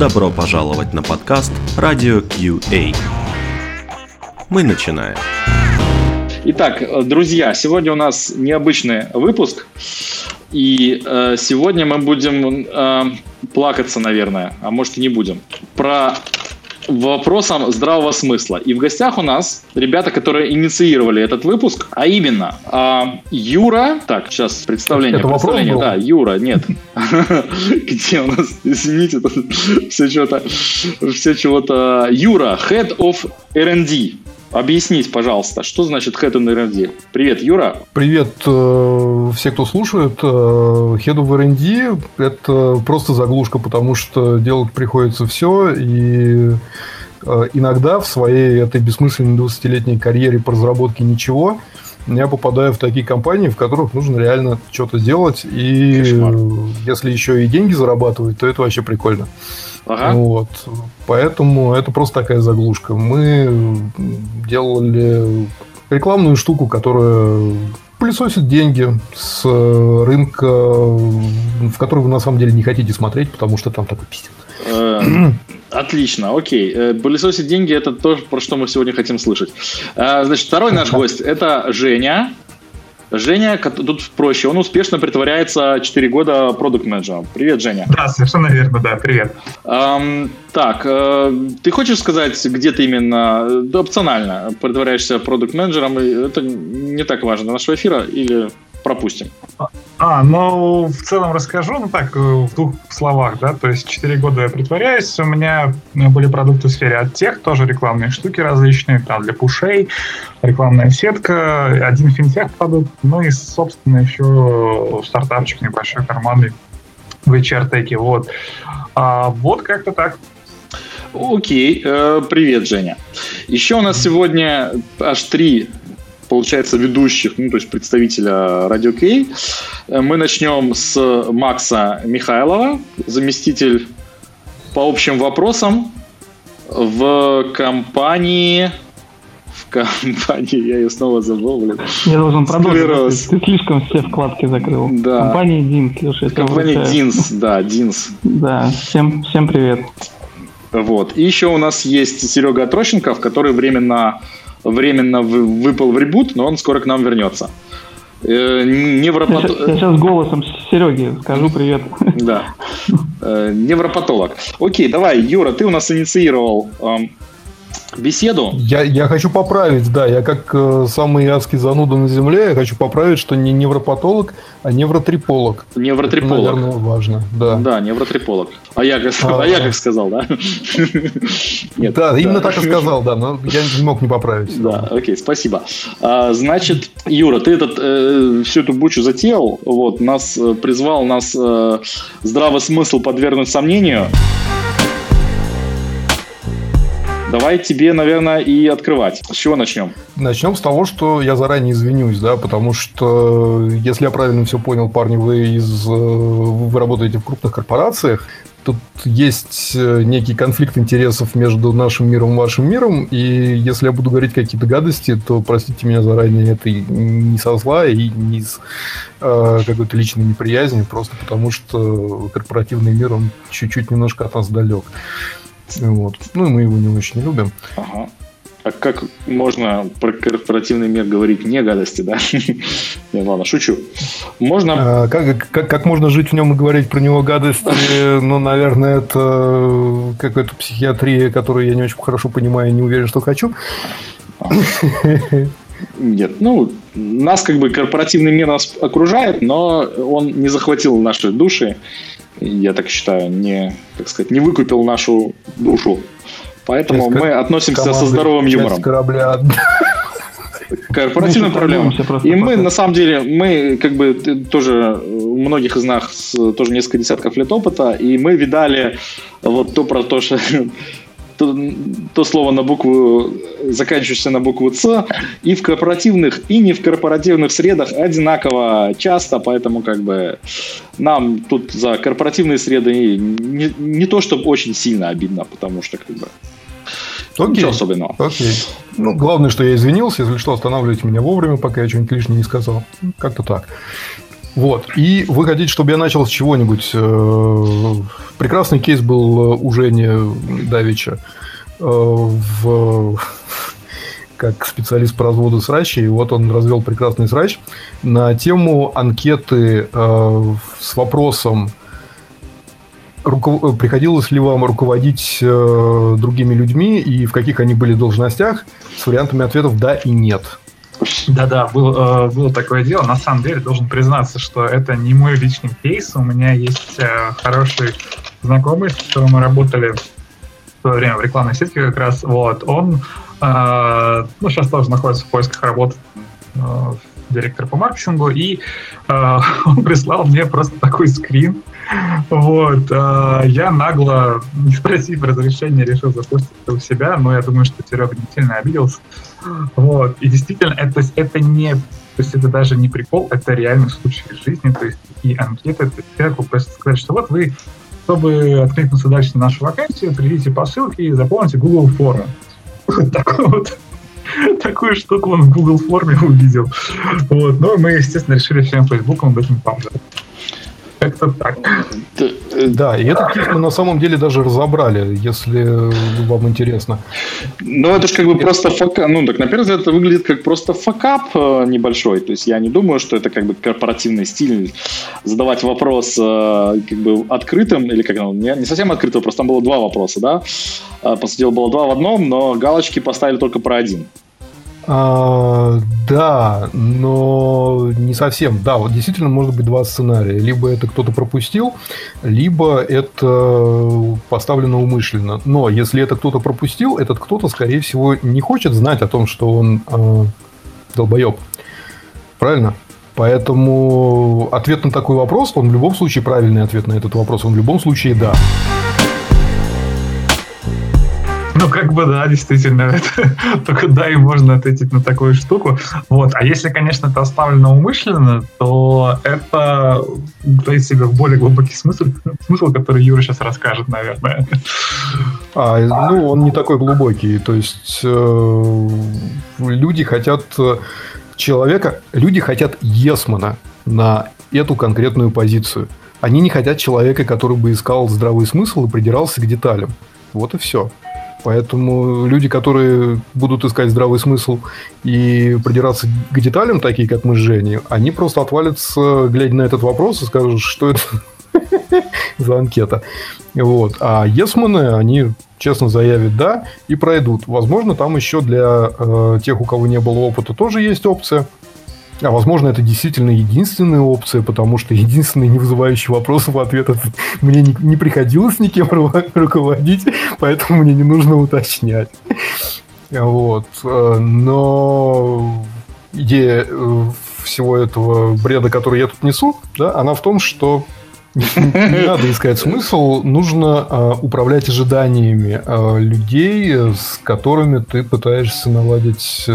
Добро пожаловать на подкаст Radio QA. Мы начинаем. Итак, друзья, сегодня у нас необычный выпуск. И э, сегодня мы будем э, плакаться, наверное, а может и не будем, про вопросам здравого смысла. И в гостях у нас ребята, которые инициировали этот выпуск, а именно а, Юра. Так, сейчас представление. Это представление. вопрос Да, Юра, нет. Где у нас? Извините, все что-то, все чего-то. Юра, Head of R&D. Объяснись, пожалуйста, что значит Head of R&D? Привет, Юра. Привет, э, все, кто слушает. Э, Head of R&D – это просто заглушка, потому что делать приходится все, и э, иногда в своей этой бессмысленной 20-летней карьере по разработке ничего я попадаю в такие компании, в которых нужно реально что-то делать, и Кошмар. если еще и деньги зарабатывать, то это вообще прикольно. Ага. Вот. Поэтому это просто такая заглушка. Мы делали рекламную штуку, которая пылесосит деньги с рынка, в который вы на самом деле не хотите смотреть, потому что там такой пиздец. Э, Отлично, окей. Э, Пылесосить деньги – это то, про что мы сегодня хотим слышать. Э, Значит, второй наш гость – это Женя. Женя, тут проще, он успешно притворяется 4 года продукт менеджером Привет, Женя. Да, совершенно верно, да, привет. Ам, так, э, ты хочешь сказать, где ты именно, да, опционально, притворяешься продукт менеджером Это не так важно для нашего эфира или пропустим? А, ну, в целом расскажу, ну так, э, в двух словах, да, то есть 4 года я притворяюсь, у меня были продукты в сфере от тех, тоже рекламные штуки различные, там, для пушей, рекламная сетка, один финтех продукт, ну и, собственно, еще стартапчик небольшой, карманный в HR-теке, вот. А, вот как-то так. Окей, э, привет, Женя. Еще у нас сегодня аж три, получается, ведущих, ну, то есть представителя Радио Кей. Мы начнем с Макса Михайлова, заместитель по общим вопросам в компании... В компании, я ее снова забыл, блин. Я должен продолжить. Ты слишком все вкладки закрыл. Да. Компания Динс, Леша, Компания. Динс, да, Динс. Да, всем, всем привет. Вот. И еще у нас есть Серега Трощенков, который временно, временно вы- выпал в ребут, но он скоро к нам вернется. Э, Невропат... я сейчас голосом Сереги скажу привет. Да. Э, Невропатолог. Окей, давай, Юра, ты у нас инициировал эм, беседу. Я, я хочу поправить, да, я как э, самый адский зануда на земле, я хочу поправить, что не невропатолог, а невротриполог. Это, Невротриполог. наверное, важно, да. Да, невротриполог. А я как, А, а я да. как сказал, да? Нет, да, именно так и сказал, да, но я не мог не поправить. Да, окей, спасибо. А, значит, Юра, ты этот, э, всю эту бучу затеял, вот, нас э, призвал нас э, здравый смысл подвергнуть сомнению. Давай тебе, наверное, и открывать. С чего начнем? Начнем с того, что я заранее извинюсь, да, потому что, если я правильно все понял, парни, вы из э, вы работаете в крупных корпорациях, тут есть э, некий конфликт интересов между нашим миром и вашим миром, и если я буду говорить какие-то гадости, то простите меня заранее, это не со зла и не из э, какой-то личной неприязни, просто потому что корпоративный мир, он чуть-чуть немножко от нас далек. Вот. Ну, и мы его не очень любим. Ага. А как можно про корпоративный мир говорить не гадости, да? Не, ладно, шучу. Можно... А, Как, как, как можно жить в нем и говорить про него гадости? Ну, наверное, это какая-то психиатрия, которую я не очень хорошо понимаю и не уверен, что хочу. Нет, ну, нас как бы корпоративный мир нас окружает, но он не захватил наши души, я так считаю, не, так сказать, не выкупил нашу душу. Поэтому Часть мы относимся со здоровым юмором корабля. к корпоративным проблемам. И мы, на самом деле, мы как бы тоже, у многих из нас тоже несколько десятков лет опыта, и мы видали вот то про то, что то, то слово на букву, заканчивающееся на букву «ц», и в корпоративных, и не в корпоративных средах одинаково часто, поэтому как бы нам тут за корпоративные среды не, не то, чтобы очень сильно обидно, потому что как бы Окей. ничего особенного. Окей. Ну, главное, что я извинился. Если что, останавливайте меня вовремя, пока я что-нибудь лишнее не сказал. Как-то так. Вот. И вы хотите, чтобы я начал с чего-нибудь э, прекрасный кейс был у Жени Давича в как специалист по разводу срача, и вот он развел прекрасный срач на тему анкеты э, с вопросом, приходилось ли вам руководить э, другими людьми и в каких они были должностях, с вариантами ответов «да» и «нет». Да-да, был, э, было такое дело. На самом деле, должен признаться, что это не мой личный кейс. У меня есть э, хороший знакомый, с которым мы работали в свое время в рекламной сетке как раз. Вот, он а, ну, сейчас тоже находится в поисках работы а, директор по маркетингу, и э, он прислал мне просто такой скрин. Вот, э, я нагло, не спросив разрешения, решил запустить это у себя, но я думаю, что Серега не сильно обиделся. Вот, и действительно, это, это не, то есть это даже не прикол, это реальный случай из жизни, то есть и анкеты, это человеку просто сказать, что вот вы, чтобы откликнуться дальше на нашу вакансию, придите по ссылке и заполните Google форму. такую вот такую штуку он в Google форме увидел. Вот. Но мы, естественно, решили всем Фейсбуком об этом помогать. Как-то так. Да, и этот кейс мы на самом деле даже разобрали, если вам интересно. Ну, это же как бы просто факап. Ну, так на первый взгляд это выглядит как просто факап э, небольшой. То есть я не думаю, что это как бы корпоративный стиль задавать вопрос э, как бы открытым, или как ну, не, не совсем открытым, просто там было два вопроса, да. Э, по сути дела, было два в одном, но галочки поставили только про один. А, да, но не совсем. Да, вот действительно может быть два сценария. Либо это кто-то пропустил, либо это поставлено умышленно. Но если это кто-то пропустил, этот кто-то, скорее всего, не хочет знать о том, что он э, долбоеб. Правильно? Поэтому ответ на такой вопрос, он в любом случае правильный ответ на этот вопрос, он в любом случае да. Ну, как бы, да, действительно, это, только да, и можно ответить на такую штуку. Вот. А если, конечно, это оставлено умышленно, то это в себе более глубокий смысл, смысл, который Юра сейчас расскажет, наверное. А, ну, он не такой глубокий. То есть э, люди хотят человека, люди хотят Есмана на эту конкретную позицию. Они не хотят человека, который бы искал здравый смысл и придирался к деталям. Вот и все. Поэтому люди, которые будут искать здравый смысл и придираться к деталям, такие как мы с Женей, они просто отвалятся, глядя на этот вопрос, и скажут, что это за анкета. Вот. А есманы, они честно заявят «да» и пройдут. Возможно, там еще для э, тех, у кого не было опыта, тоже есть опция – а возможно, это действительно единственная опция, потому что единственный не вызывающий вопросов ответов мне не, не приходилось никем руководить, поэтому мне не нужно уточнять. Вот. Э, но идея э, всего этого бреда, который я тут несу, да, она в том, что не надо искать смысл, нужно э, управлять ожиданиями людей, с которыми ты пытаешься наладить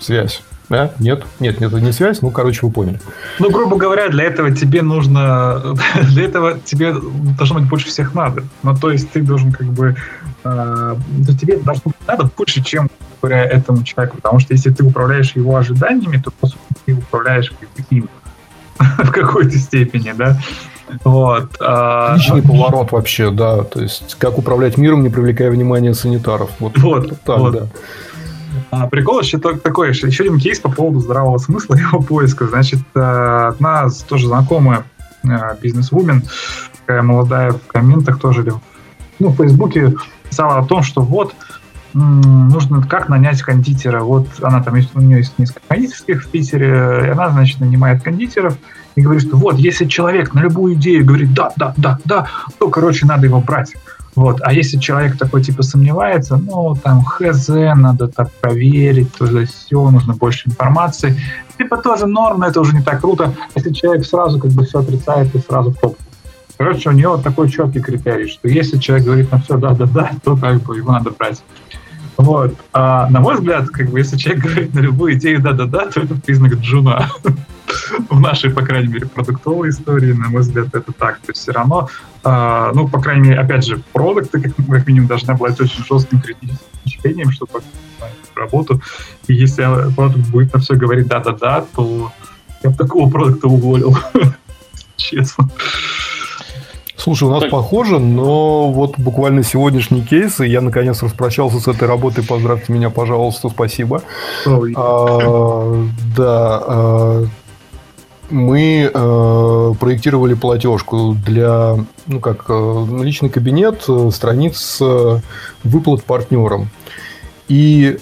связь. Да? Нет? Нет, нет, это не связь. Ну, короче, вы поняли. Ну, грубо говоря, для этого тебе нужно... Для этого тебе должно быть больше всех надо. Ну, то есть ты должен как бы... Э, тебе должно быть надо больше, чем говоря этому человеку. Потому что если ты управляешь его ожиданиями, то, по сути, ты управляешь им в какой-то степени, да? Вот. А... Личный поворот вообще, да. То есть, как управлять миром, не привлекая внимания санитаров. Вот, вот так, вот. да. А, прикол еще такой, еще один кейс по поводу здравого смысла и его поиска. Значит, э, одна тоже знакомая э, бизнес-вумен, такая молодая в комментах тоже, ну, в Фейсбуке писала о том, что вот, нужно как нанять кондитера. Вот она там, у нее есть несколько кондитерских в Питере, и она, значит, нанимает кондитеров и говорит, что вот, если человек на любую идею говорит да, да, да, да, то, короче, надо его брать. Вот. А если человек такой типа сомневается, ну, там, хз, надо так проверить, то есть все, нужно больше информации. Типа тоже норм, но это уже не так круто, если человек сразу как бы все отрицает и сразу в топ. Короче, у него такой четкий критерий, что если человек говорит на все да-да-да, то как бы его надо брать. Вот. А, на мой взгляд, как бы, если человек говорит на любую идею да-да-да, то это признак джуна. В нашей, по крайней мере, продуктовой истории, на мой взгляд, это так. То есть все равно, а, ну, по крайней мере, опять же, продукты, как, как минимум, должны обладать очень жестким критическим впечатлением, чтобы работу. И если продукт будет на все говорить да-да-да, то я бы такого продукта уволил. Честно. Слушай, у нас так. похоже, но вот буквально сегодняшний кейс, и я наконец распрощался с этой работой. Поздравьте меня, пожалуйста, спасибо. А, да, а, мы э, проектировали платежку для, ну как, э, личный кабинет, э, страниц э, выплат партнерам. И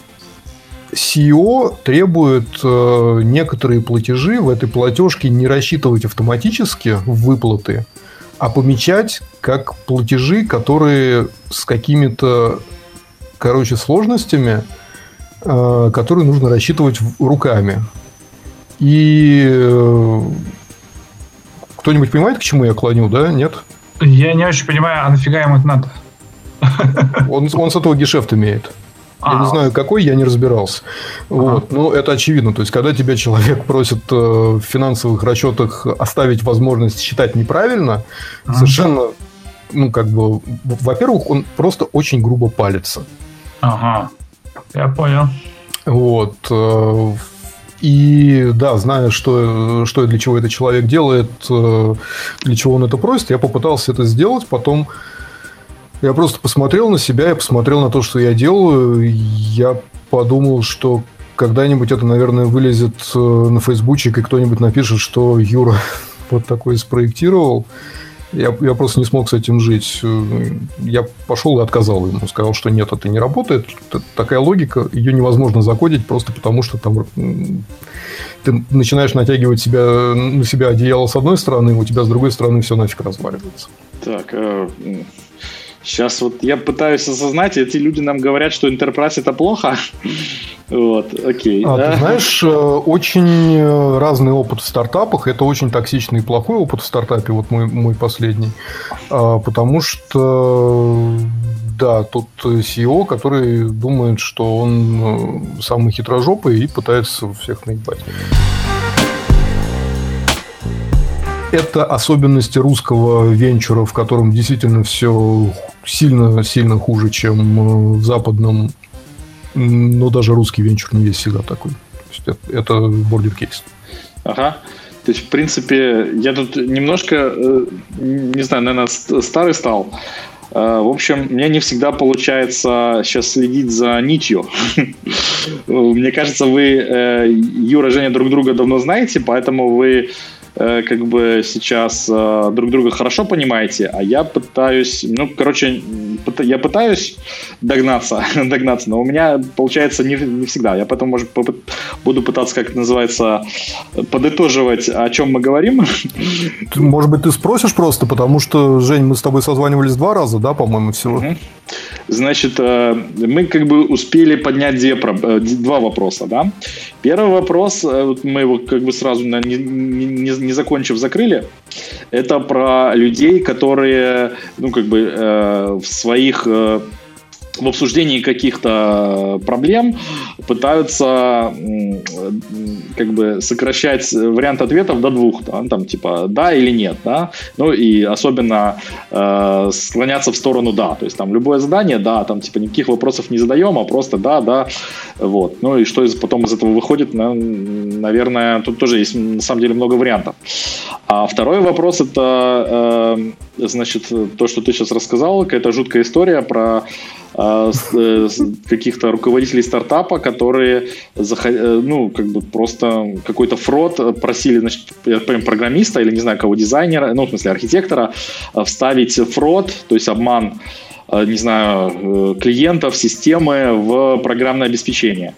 CEO требует э, некоторые платежи в этой платежке не рассчитывать автоматически в выплаты, а помечать как платежи, которые с какими-то, короче, сложностями, э, которые нужно рассчитывать руками. И э, кто-нибудь понимает, к чему я клоню, да? Нет? Я не очень понимаю, а нафига ему это надо? Он, он с этого гешефт имеет. Я не а. знаю, какой, я не разбирался. Вот. Но это очевидно. То есть, когда тебя человек просит э, в финансовых расчетах оставить возможность считать неправильно, совершенно, ну, как бы, во-первых, он просто очень грубо палится. Ага, я понял. Вот. Э, и да, зная, что, что и для чего этот человек делает, э, для чего он это просит, я попытался это сделать. Потом я просто посмотрел на себя, я посмотрел на то, что я делаю. Я подумал, что когда-нибудь это, наверное, вылезет э, на фейсбучик, и кто-нибудь напишет, что Юра вот такой спроектировал. Я, я просто не смог с этим жить. Я пошел и отказал ему. Сказал, что нет, это не работает. Это такая логика, ее невозможно закодить просто потому, что там ты начинаешь натягивать себя, на себя одеяло с одной стороны, у тебя с другой стороны все нафиг разваливается. Так, э, Сейчас вот я пытаюсь осознать, эти люди нам говорят, что Enterprise это плохо. Вот, окей. А, да? Ты знаешь, э, очень э, разный опыт в стартапах. Это очень токсичный и плохой опыт в стартапе, вот мой, мой последний. А, потому что, да, тут CEO, который думает, что он э, самый хитрожопый и пытается всех наебать. Это особенности русского венчура, в котором действительно все сильно-сильно хуже, чем э, в западном. Но даже русский венчур не есть всегда такой. Это, это бордер кейс. Ага. То есть, в принципе, я тут немножко, э, не знаю, наверное, старый стал. Э, в общем, мне не всегда получается сейчас следить за нитью. Мне кажется, вы, Юра, Женя, друг друга давно знаете, поэтому вы как бы сейчас э, друг друга хорошо понимаете, а я пытаюсь, ну, короче, я пытаюсь догнаться, догнаться, но у меня получается не, не всегда. Я потом, может, буду пытаться, как это называется, подытоживать, о чем мы говорим. Может быть, ты спросишь просто, потому что, Жень, мы с тобой созванивались два раза, да, по-моему, всего? Значит, э, мы как бы успели поднять две, два вопроса, да. Первый вопрос, мы его как бы сразу не, не, не закончив, закрыли. Это про людей, которые, ну, как бы э, в своих э, в обсуждении каких-то проблем пытаются как бы сокращать вариант ответов до двух, да, там типа да или нет, да, ну и особенно э, склоняться в сторону да, то есть там любое задание, да, там типа никаких вопросов не задаем, а просто да, да, вот, ну и что из, потом из этого выходит, наверное, тут тоже есть на самом деле много вариантов. А второй вопрос это, э, значит, то, что ты сейчас рассказал, какая-то жуткая история про а, э, каких-то руководителей стартапа, которые э, ну, как бы просто какой-то фрод просили, значит, я понимаю, программиста или, не знаю, кого, дизайнера, ну, в смысле, архитектора, э, вставить фрод, то есть обман, не знаю, клиентов, системы в программное обеспечение.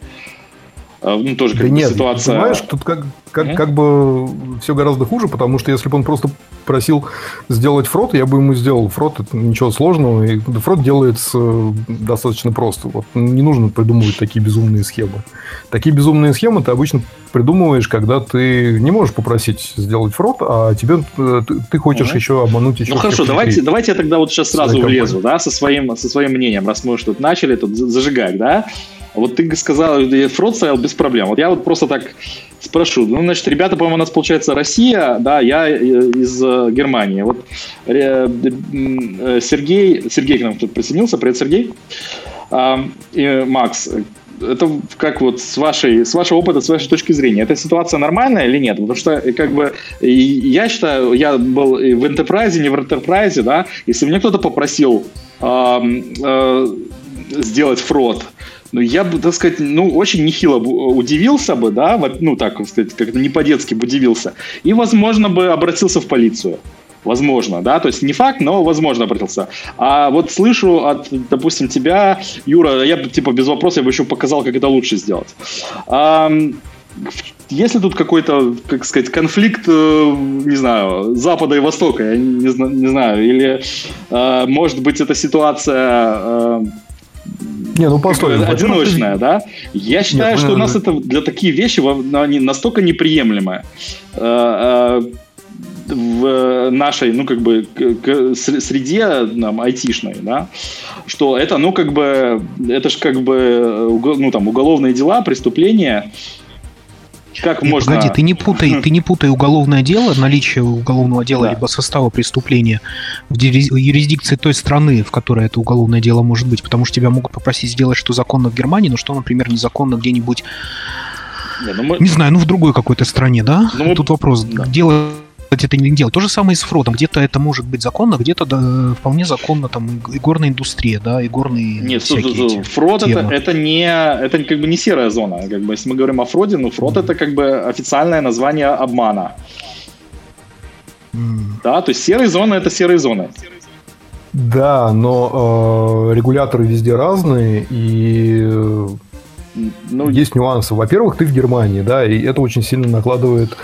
Ну, тоже да как нет, ситуация... Понимаешь, тут как, как, mm-hmm. как бы все гораздо хуже, потому что если бы он просто просил сделать фрот, я бы ему сделал фрот, это ничего сложного, и фрот делается достаточно просто. Вот не нужно придумывать такие безумные схемы. Такие безумные схемы ты обычно придумываешь, когда ты не можешь попросить сделать фрот, а тебе ты, ты хочешь mm-hmm. еще обмануть еще. Ну хорошо, давайте, давайте я тогда вот сейчас сразу влезу, да, со своим, со своим мнением, раз мы тут начали тут зажигать, да. Вот ты сказал, фрод стоял без проблем. Вот я вот просто так спрошу. Ну, значит, ребята, по-моему, у нас получается Россия, да, я э, из э, Германии. Вот э, Сергей, Сергей к нам тут присоединился. Привет, Сергей. И Макс, это как вот с вашей, с вашего опыта, с вашей точки зрения, эта ситуация нормальная или нет? Потому что, как бы, я считаю, я был в Enterprise, не в Enterprise, да, если мне кто-то попросил э, э, сделать фрод, ну, я бы, так сказать, ну, очень нехило удивился бы, да, ну, так сказать, как-то не по-детски бы удивился, и, возможно, бы обратился в полицию. Возможно, да, то есть не факт, но возможно обратился. А вот слышу от, допустим, тебя, Юра, я бы, типа, без вопроса, я бы еще показал, как это лучше сделать. А, если тут какой-то, как сказать, конфликт, э, не знаю, Запада и Востока, я не, не знаю, или, э, может быть, эта ситуация э, не, ну постой. Одиночная, да? Я считаю, Нет, что у нас это для такие вещи они настолько неприемлемые в нашей, ну, как бы, среде нам, айтишной, да, что это, ну, как бы, это же как бы, ну, там, уголовные дела, преступления, как Нет, можно... Погоди, ты не путай, ты не путай уголовное дело, наличие уголовного дела да. либо состава преступления в юрисдикции той страны, в которой это уголовное дело может быть, потому что тебя могут попросить сделать что законно в Германии, но что, например, незаконно где-нибудь не, ну мы... не знаю, ну в другой какой-то стране, да? Ну, мы... Тут вопрос, да. дело это не делать. То же самое и с фродом. Где-то это может быть законно, где-то да, вполне законно там игорная индустрия, да, игорные Нет, всякие фрод это, это не это как бы не серая зона. Как бы, если мы говорим о фроде, ну фрод mm. это как бы официальное название обмана. Mm. Да, то есть серые зоны это серые зоны. Да, но э, регуляторы везде разные, и ну, есть нюансы. Во-первых, ты в Германии, да, и это очень сильно накладывает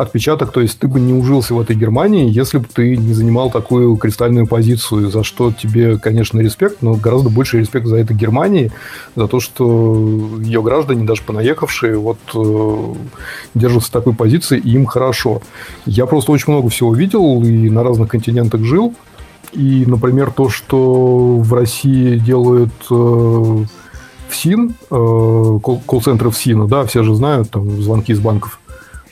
отпечаток, то есть ты бы не ужился в этой Германии, если бы ты не занимал такую кристальную позицию, за что тебе, конечно, респект, но гораздо больше респект за это Германии, за то, что ее граждане, даже понаехавшие, вот э, держатся такой позиции, и им хорошо. Я просто очень много всего видел и на разных континентах жил, и, например, то, что в России делают э, ФСИН, э, колл-центры ФСИНа, да, все же знают, там, звонки из банков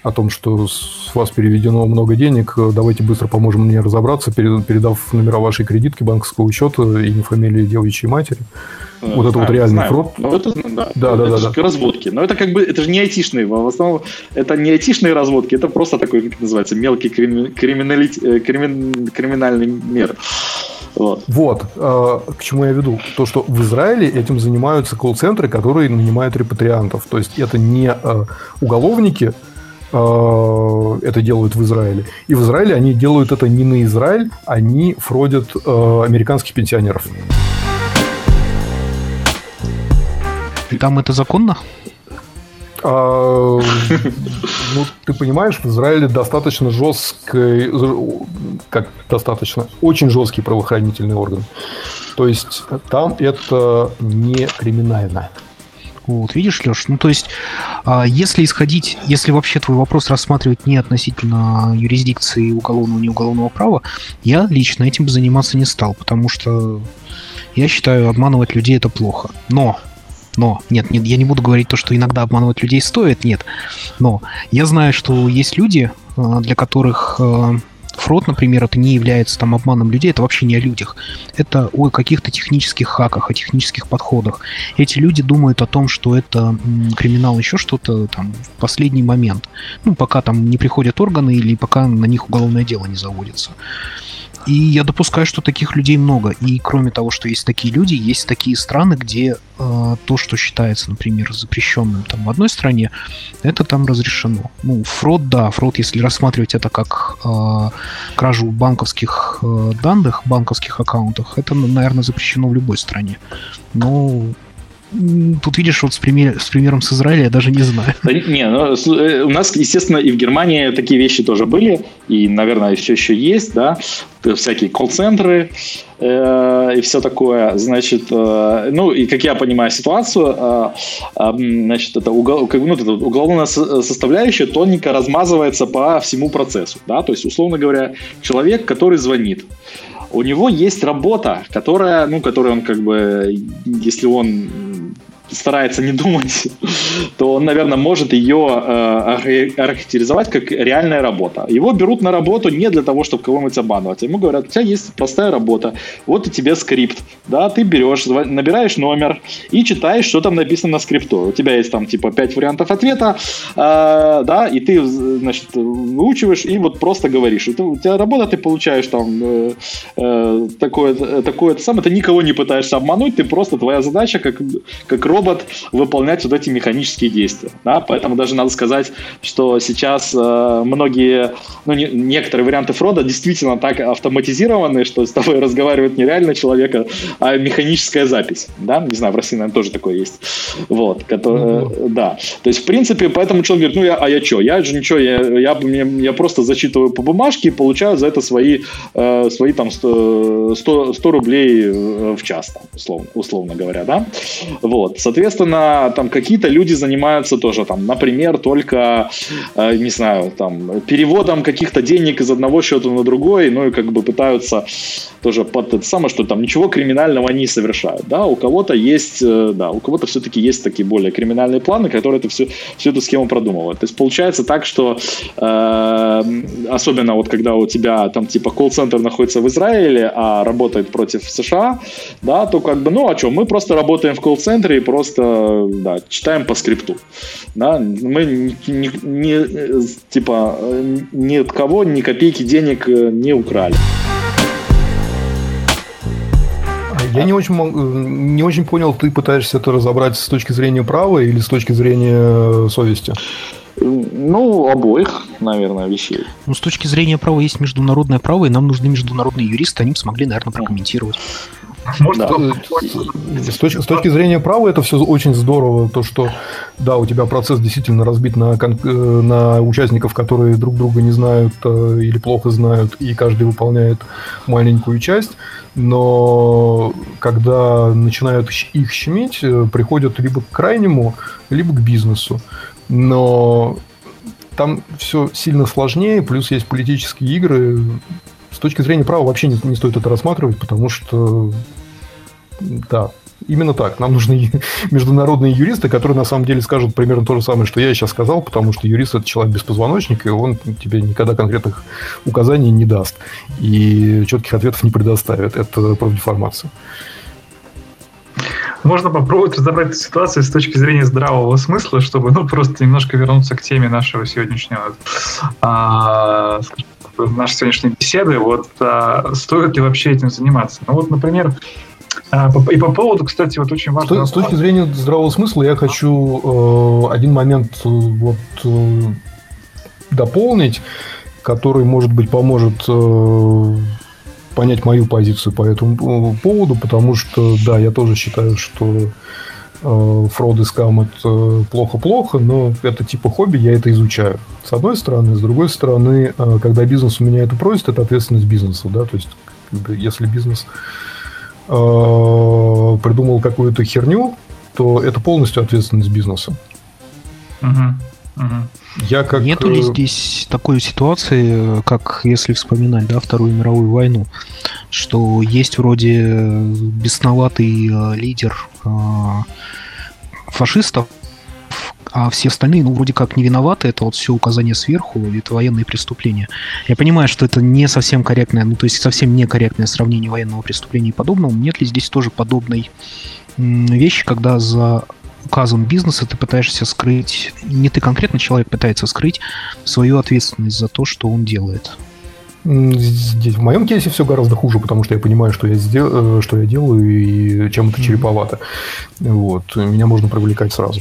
о том, что с вас переведено много денег, давайте быстро поможем мне разобраться, передав номера вашей кредитки, банковского учета, имя, фамилии девичьей матери. Э, вот это вот реальный знаю. фрод. Ну, это, да, да, да, это да, да. разводки. Но это как бы, это же не айтишные, в основном это не айтишные разводки, это просто такой, как называется, мелкий криминали... Э, кримин... криминальный мир. Вот. вот э, к чему я веду. То, что в Израиле этим занимаются колл-центры, которые нанимают репатриантов. То есть это не э, уголовники, Э, это делают в Израиле. И в Израиле они делают это не на Израиль, они фродят э, американских пенсионеров. Там это законно? А, ну, ты понимаешь, в Израиле достаточно жесткий, как достаточно, очень жесткий правоохранительный орган. То есть там это не криминально. Вот, видишь, Леш, ну то есть, а, если исходить, если вообще твой вопрос рассматривать не относительно юрисдикции уголовного, не уголовного права, я лично этим бы заниматься не стал, потому что я считаю, обманывать людей это плохо. Но но, нет, нет, я не буду говорить то, что иногда обманывать людей стоит, нет. Но я знаю, что есть люди, а, для которых а, фрод, например, это не является там обманом людей, это вообще не о людях. Это о каких-то технических хаках, о технических подходах. Эти люди думают о том, что это криминал, еще что-то там в последний момент. Ну, пока там не приходят органы или пока на них уголовное дело не заводится. И я допускаю, что таких людей много. И кроме того, что есть такие люди, есть такие страны, где э, то, что считается, например, запрещенным там в одной стране, это там разрешено. Ну, фрод, да, фрод, если рассматривать это как э, кражу банковских э, данных, банковских аккаунтах, это, наверное, запрещено в любой стране. Но Тут видишь, вот с, пример, с примером с Израиля я даже не знаю. Не, ну, э, у нас, естественно, и в Германии такие вещи тоже были, и, наверное, все еще есть, да, всякие колл-центры э, и все такое. Значит, э, ну, и как я понимаю ситуацию, э, э, значит, это, угол, ну, это уголовная составляющая тоненько размазывается по всему процессу, да, то есть, условно говоря, человек, который звонит, у него есть работа, которая, ну, которую он как бы, если он старается не думать, то он, наверное, может ее э, характеризовать как реальная работа. Его берут на работу не для того, чтобы кого-нибудь обманывать. Ему говорят, у тебя есть простая работа, вот и тебе скрипт. Да, ты берешь, набираешь номер и читаешь, что там написано на скрипту. У тебя есть там типа пять вариантов ответа, э, да, и ты, значит, выучиваешь и вот просто говоришь. Это, у тебя работа, ты получаешь там э, э, такое, такое самое, ты никого не пытаешься обмануть, ты просто, твоя задача как, как робот выполнять вот эти механические действия. Да? Поэтому даже надо сказать, что сейчас э, многие, ну, не, некоторые варианты фрода действительно так автоматизированы, что с тобой разговаривает не реально человека, а механическая запись. Да? Не знаю, в России, наверное, тоже такое есть. Вот, который, mm-hmm. да. То есть, в принципе, поэтому человек говорит, ну, я, а я что? Я же ничего, я, я, я, я просто зачитываю по бумажке и получаю за это свои, э, свои там 100, 100, 100 рублей э, в час, там, условно, условно говоря, да? Вот, соответственно, там какие-то люди занимаются тоже, там, например, только, э, не знаю, там, переводом каких-то денег из одного счета на другой, ну и как бы пытаются тоже под это самое, что там ничего криминального не совершают, да, у кого-то есть, э, да, у кого-то все-таки есть такие более криминальные планы, которые это все, всю эту схему продумывают. То есть получается так, что э, особенно вот когда у тебя там типа колл-центр находится в Израиле, а работает против США, да, то как бы, ну, а что, мы просто работаем в колл-центре и просто, да, читаем по скрипту, да, мы не, не, не типа, ни от кого ни копейки денег э, не украли. Я не очень, не очень понял, ты пытаешься это разобрать с точки зрения права или с точки зрения совести? Ну, обоих, наверное, вещей. Ну, с точки зрения права есть международное право, и нам нужны международные юристы, они бы смогли, наверное, прокомментировать. Может, да. с, точки, с точки зрения права это все очень здорово, то что да, у тебя процесс действительно разбит на, э, на участников, которые друг друга не знают э, или плохо знают, и каждый выполняет маленькую часть, но когда начинают их щемить, э, приходят либо к крайнему, либо к бизнесу. Но там все сильно сложнее, плюс есть политические игры. С точки зрения права вообще не, не стоит это рассматривать, потому что да, именно так. Нам нужны международные юристы, которые на самом деле скажут примерно то же самое, что я сейчас сказал, потому что юрист это человек без позвоночника, и он тебе никогда конкретных указаний не даст и четких ответов не предоставит. Это профдеформация. Можно попробовать разобрать эту ситуацию с точки зрения здравого смысла, чтобы ну, просто немножко вернуться к теме нашего сегодняшнего а, нашей сегодняшней беседы. Вот а, стоит ли вообще этим заниматься? Ну вот, например, и по поводу, кстати, вот очень важно... С, точки зрения здравого смысла я хочу э, один момент э, вот э, дополнить, который, может быть, поможет э, понять мою позицию по этому э, поводу, потому что, да, я тоже считаю, что э, фрод и скам это плохо-плохо, но это типа хобби, я это изучаю. С одной стороны, с другой стороны, когда бизнес у меня это просит, это ответственность бизнеса, да, то есть если бизнес придумал какую-то херню, то это полностью ответственность бизнеса. Угу. Угу. Я как... Нету ли э, здесь такой ситуации, как если вспоминать да, Вторую мировую войну, что есть вроде бесноватый э, лидер фашистов, а все остальные, ну, вроде как не виноваты, это вот все указание сверху, это военные преступления. Я понимаю, что это не совсем корректное, ну, то есть совсем некорректное сравнение военного преступления и подобного. Нет ли здесь тоже подобной вещи, когда за указом бизнеса ты пытаешься скрыть, не ты конкретно, человек пытается скрыть свою ответственность за то, что он делает? Здесь в моем кейсе все гораздо хуже, потому что я понимаю, что я, сдел... Э, что я делаю и чем это череповато. Вот. Меня можно привлекать сразу.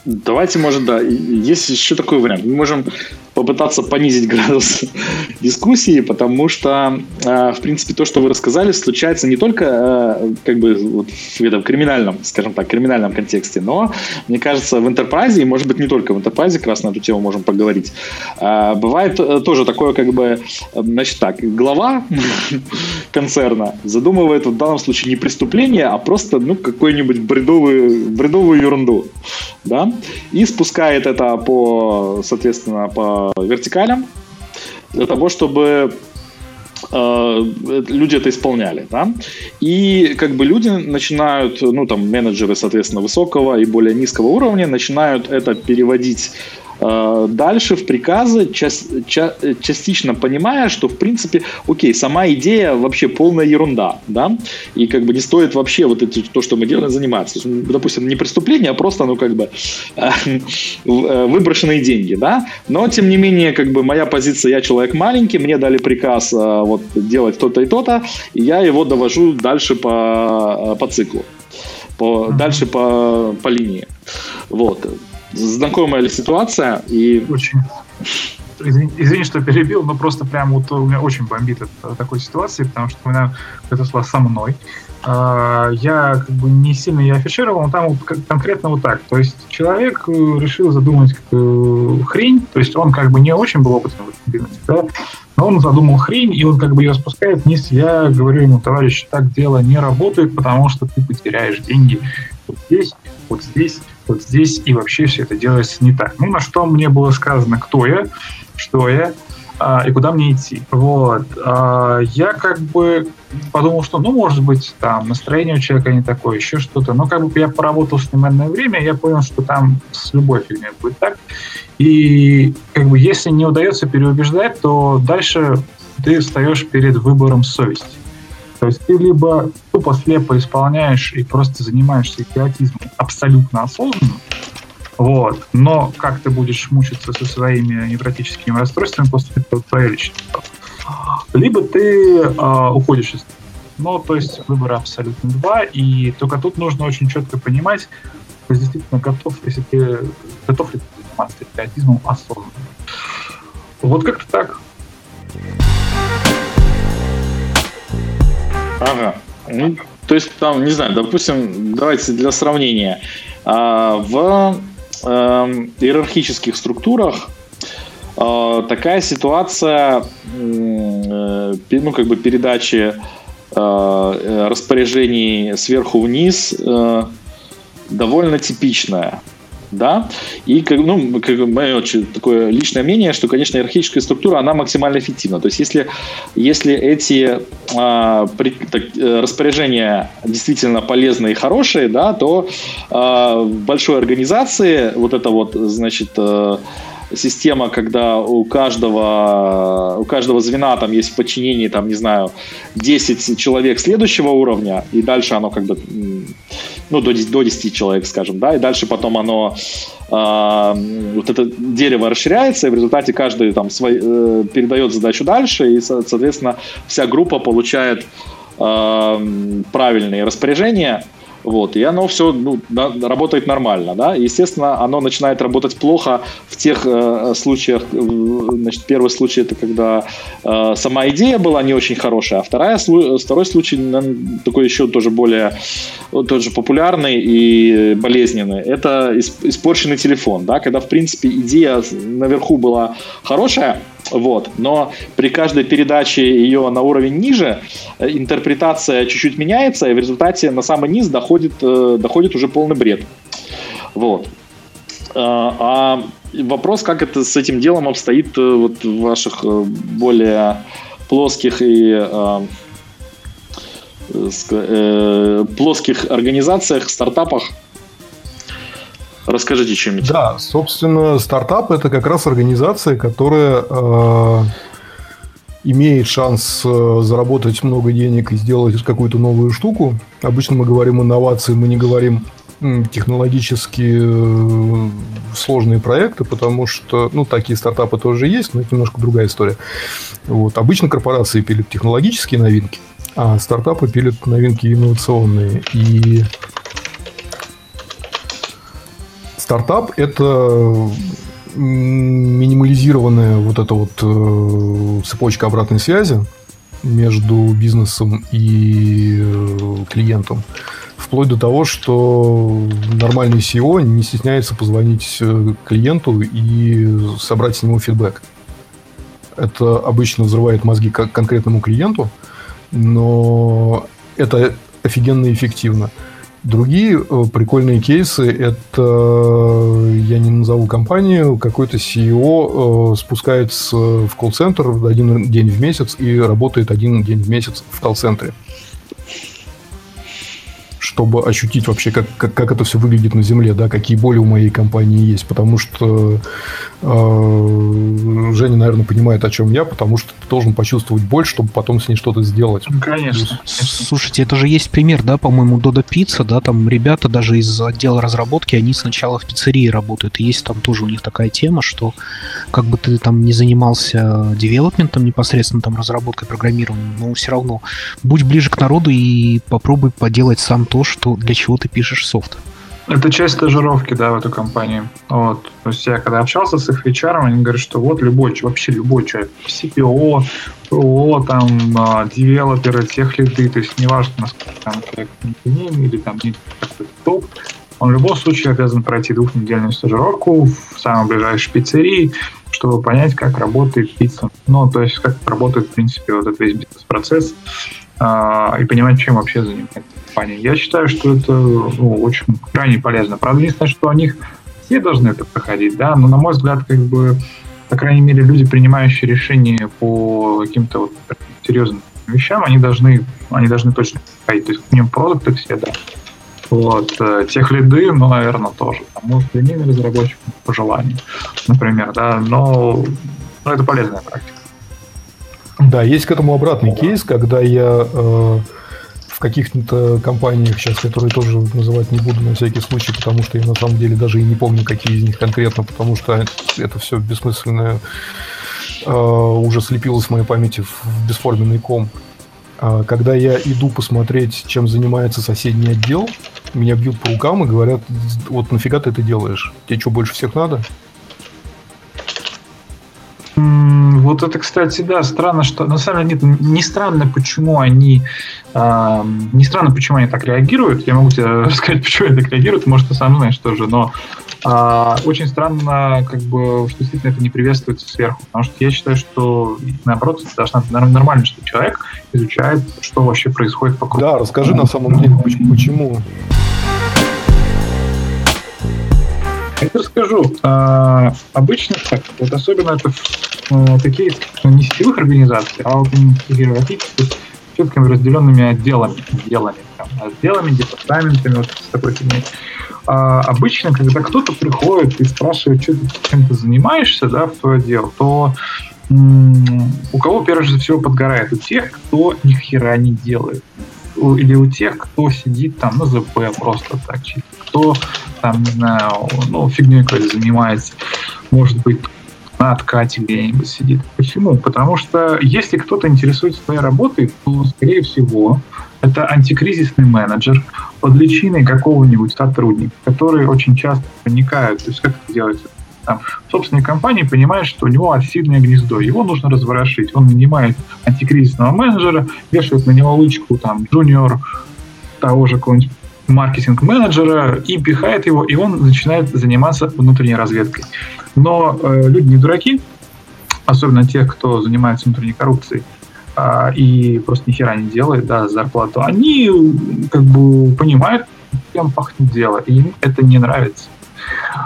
Давайте, может, да. Есть еще такой вариант. Мы можем попытаться понизить градус дискуссии, потому что, э, в принципе, то, что вы рассказали, случается не только э, как бы вот в этом криминальном, скажем так, криминальном контексте, но, мне кажется, в Enterprise, и, может быть, не только в Enterprise, как раз на эту тему можем поговорить, э, бывает тоже такое, как бы, значит так, глава концерна задумывает в данном случае не преступление, а просто, ну, какую-нибудь бредовую, бредовую ерунду, да, и спускает это по, соответственно, по вертикалям, для того, чтобы э, люди это исполняли, да, и как бы люди начинают, ну там менеджеры, соответственно, высокого и более низкого уровня начинают это переводить дальше в приказы, част, ча, частично понимая, что в принципе, окей, сама идея вообще полная ерунда, да, и как бы не стоит вообще вот это, то, что мы делаем, заниматься. Допустим, не преступление, а просто, ну, как бы э, э, выброшенные деньги, да, но, тем не менее, как бы моя позиция, я человек маленький, мне дали приказ вот делать то-то и то-то, и я его довожу дальше по, по циклу, по, дальше по, по линии. Вот знакомая ли ситуация? И... Очень. Извини, извини, что перебил, но просто прям вот у меня очень бомбит от такой ситуации, потому что у меня это шла со мной. А, я как бы не сильно я афишировал, но там конкретно вот так. То есть человек э, решил задумать хрень, то есть он как бы не очень был опытным в этом бизнесе, да, но он задумал хрень, и он как бы ее спускает вниз. Я говорю ему, товарищ, так дело не работает, потому что ты потеряешь деньги вот здесь, вот здесь, вот здесь, и вообще все это делается не так. Ну, на что мне было сказано, кто я, что я, а, и куда мне идти. Вот. А, я как бы подумал, что, ну, может быть, там, настроение у человека не такое, еще что-то. Но как бы я поработал с ним одно время, я понял, что там с любой фигней будет так. И как бы если не удается переубеждать, то дальше ты встаешь перед выбором совести. То есть ты либо тупо слепо исполняешь и просто занимаешься идиотизмом абсолютно осознанно, вот. Но как ты будешь мучиться со своими невротическими расстройствами после этого твоя личная Либо ты э, уходишь из ну, то есть выбора абсолютно два, и только тут нужно очень четко понимать, есть действительно готов, если ты готов ли ты заниматься идиотизмом осознанно. Вот как-то так. Ага. Ну, то есть там, не знаю, допустим, давайте для сравнения. А, в э, иерархических структурах э, такая ситуация, э, ну, как бы передачи э, распоряжений сверху вниз э, довольно типичная да, и ну, как мое такое личное мнение, что, конечно, иерархическая структура, она максимально эффективна. То есть, если, если эти а, при, так, э, распоряжения действительно полезные и хорошие, да, то а, в большой организации вот это вот, значит, а, система, когда у каждого, у каждого звена там есть в подчинении, там, не знаю, 10 человек следующего уровня, и дальше оно как бы, ну, до 10, до 10 человек, скажем, да, и дальше потом оно, э, вот это дерево расширяется, и в результате каждый там свой, э, передает задачу дальше, и, соответственно, вся группа получает э, правильные распоряжения, вот, и оно все ну, да, работает нормально, да. Естественно, оно начинает работать плохо в тех э, случаях. Значит, первый случай это когда э, сама идея была не очень хорошая, а вторая, второй случай такой еще тоже более тоже популярный и болезненный. Это испорченный телефон, да, когда в принципе идея наверху была хорошая, вот. Но при каждой передаче ее на уровень ниже э, интерпретация чуть-чуть меняется, и в результате на самый низ доходит, э, доходит уже полный бред. Вот. А, а вопрос, как это с этим делом обстоит э, вот в ваших более плоских и плоских организациях, стартапах, Расскажите чем-нибудь. Да, собственно, стартап это как раз организация, которая э, имеет шанс э, заработать много денег и сделать какую-то новую штуку. Обычно мы говорим инновации, мы не говорим технологически э, сложные проекты, потому что, ну, такие стартапы тоже есть, но это немножко другая история. Вот. Обычно корпорации пилят технологические новинки, а стартапы пилят новинки инновационные. И Стартап – это минимализированная вот эта вот э, цепочка обратной связи между бизнесом и э, клиентом. Вплоть до того, что нормальный SEO не стесняется позвонить э, клиенту и собрать с него фидбэк. Это обычно взрывает мозги конкретному клиенту, но это офигенно эффективно. Другие э, прикольные кейсы – это, я не назову компанию, какой-то CEO э, спускается в колл-центр один день в месяц и работает один день в месяц в колл-центре чтобы ощутить вообще, как, как, как это все выглядит на Земле, да, какие боли у моей компании есть. Потому что э, Женя, наверное, понимает, о чем я, потому что ты должен почувствовать боль, чтобы потом с ней что-то сделать. Ну, конечно. Слушайте, это же есть пример, да, по-моему, Дода Пицца, да, там ребята даже из отдела разработки, они сначала в пиццерии работают. И есть там тоже у них такая тема, что как бы ты там не занимался девелопментом непосредственно, там разработкой, программированием, но все равно будь ближе к народу и попробуй поделать сам то, что для чего ты пишешь софт. Это часть стажировки, да, в эту компанию. Вот. То есть я когда общался с их HR, они говорят, что вот любой, вообще любой человек, CPO, PO, там, а, девелоперы, тех лиды, то есть неважно, насколько там человек или там топ, он в любом случае обязан пройти двухнедельную стажировку в самой ближайшей пиццерии, чтобы понять, как работает пицца. Ну, то есть, как работает, в принципе, вот этот весь бизнес-процесс, и понимать, чем вообще занимается компания. Я считаю, что это ну, очень крайне полезно. Правда, единственное, что у них все должны это проходить, да, но, на мой взгляд, как бы, по крайней мере, люди, принимающие решения по каким-то вот серьезным вещам, они должны, они должны точно проходить. То есть, к ним продукты все, да. Вот. Э, тех лиды, ну, наверное, тоже. Там, может, линейный разработчик по желанию, например, да, но, но это полезная практика. Да, есть к этому обратный кейс, когда я э, в каких-то компаниях сейчас, которые тоже называть не буду на всякий случай, потому что я на самом деле даже и не помню, какие из них конкретно, потому что это все бессмысленное э, уже слепилось в моей памяти в бесформенный ком. А когда я иду посмотреть, чем занимается соседний отдел, меня бьют по рукам и говорят, вот нафига ты это делаешь? Тебе что, больше всех надо? Вот это, кстати, да, странно, что на самом деле нет, не странно, почему они э, не странно, почему они так реагируют. Я могу тебе рассказать, почему они так реагируют, может, ты сам знаешь тоже, но э, очень странно, как бы, что действительно это не приветствуется сверху, потому что я считаю, что наоборот, должна нормально, что человек изучает, что вообще происходит вокруг. Да, расскажи на самом деле, почему. Я расскажу. А, обычно так, вот особенно это а, такие не сетевых организаций, а вот иерархических с четкими разделенными отделами, отделами, там, отделами, департаментами, вот с такой фигней. А, обычно, когда кто-то приходит и спрашивает, что ты чем то занимаешься, да, в твое дело, то у кого прежде всего подгорает? У тех, кто ни хера не делает или у тех, кто сидит там на ЗП просто так, кто там, не знаю, ну, фигней какой-то занимается, может быть, на откате где-нибудь сидит. Почему? Потому что если кто-то интересуется своей работой, то, скорее всего, это антикризисный менеджер под личиной какого-нибудь сотрудника, которые очень часто проникают. То есть как это делается? Там, собственник компании понимает, что у него осиное гнездо, его нужно разворошить. Он нанимает антикризисного менеджера, вешает на него лычку там джуниор того же какого-нибудь маркетинг-менеджера и пихает его, и он начинает заниматься внутренней разведкой. Но э, люди не дураки, особенно те, кто занимается внутренней коррупцией, э, и просто ни хера не делает, да, зарплату, они как бы понимают, чем пахнет дело, и им это не нравится.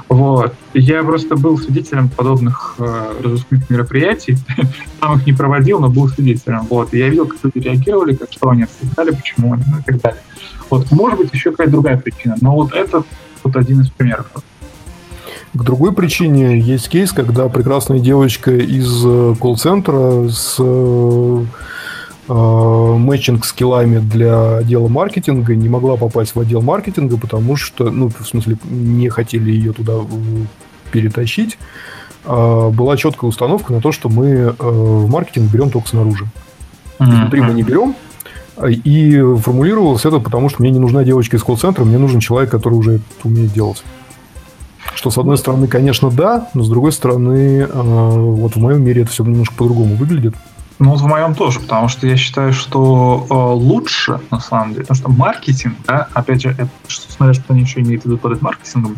Вот. Я просто был свидетелем подобных э, разыскных мероприятий. Сам их не проводил, но был свидетелем. Вот. И я видел, как люди реагировали, как что они отвлекали, почему они, ну и так далее. Вот. Может быть, еще какая-то другая причина, но вот это вот один из примеров. К другой причине есть кейс, когда прекрасная девочка из э, колл-центра с э, мэтчинг скиллами для отдела маркетинга не могла попасть в отдел маркетинга, потому что, ну, в смысле, не хотели ее туда перетащить. А, была четкая установка на то, что мы в маркетинг берем только снаружи. Внутри мы не берем, и формулировалось это потому, что мне не нужна девочка из колл-центра, мне нужен человек, который уже это умеет делать. Что, с одной стороны, конечно, да, но с другой стороны, э, вот в моем мире это все немножко по-другому выглядит. Ну, вот в моем тоже, потому что я считаю, что э, лучше, на самом деле, потому что маркетинг, да, опять же, это, что, смотря, что они еще имеют в виду под маркетингом,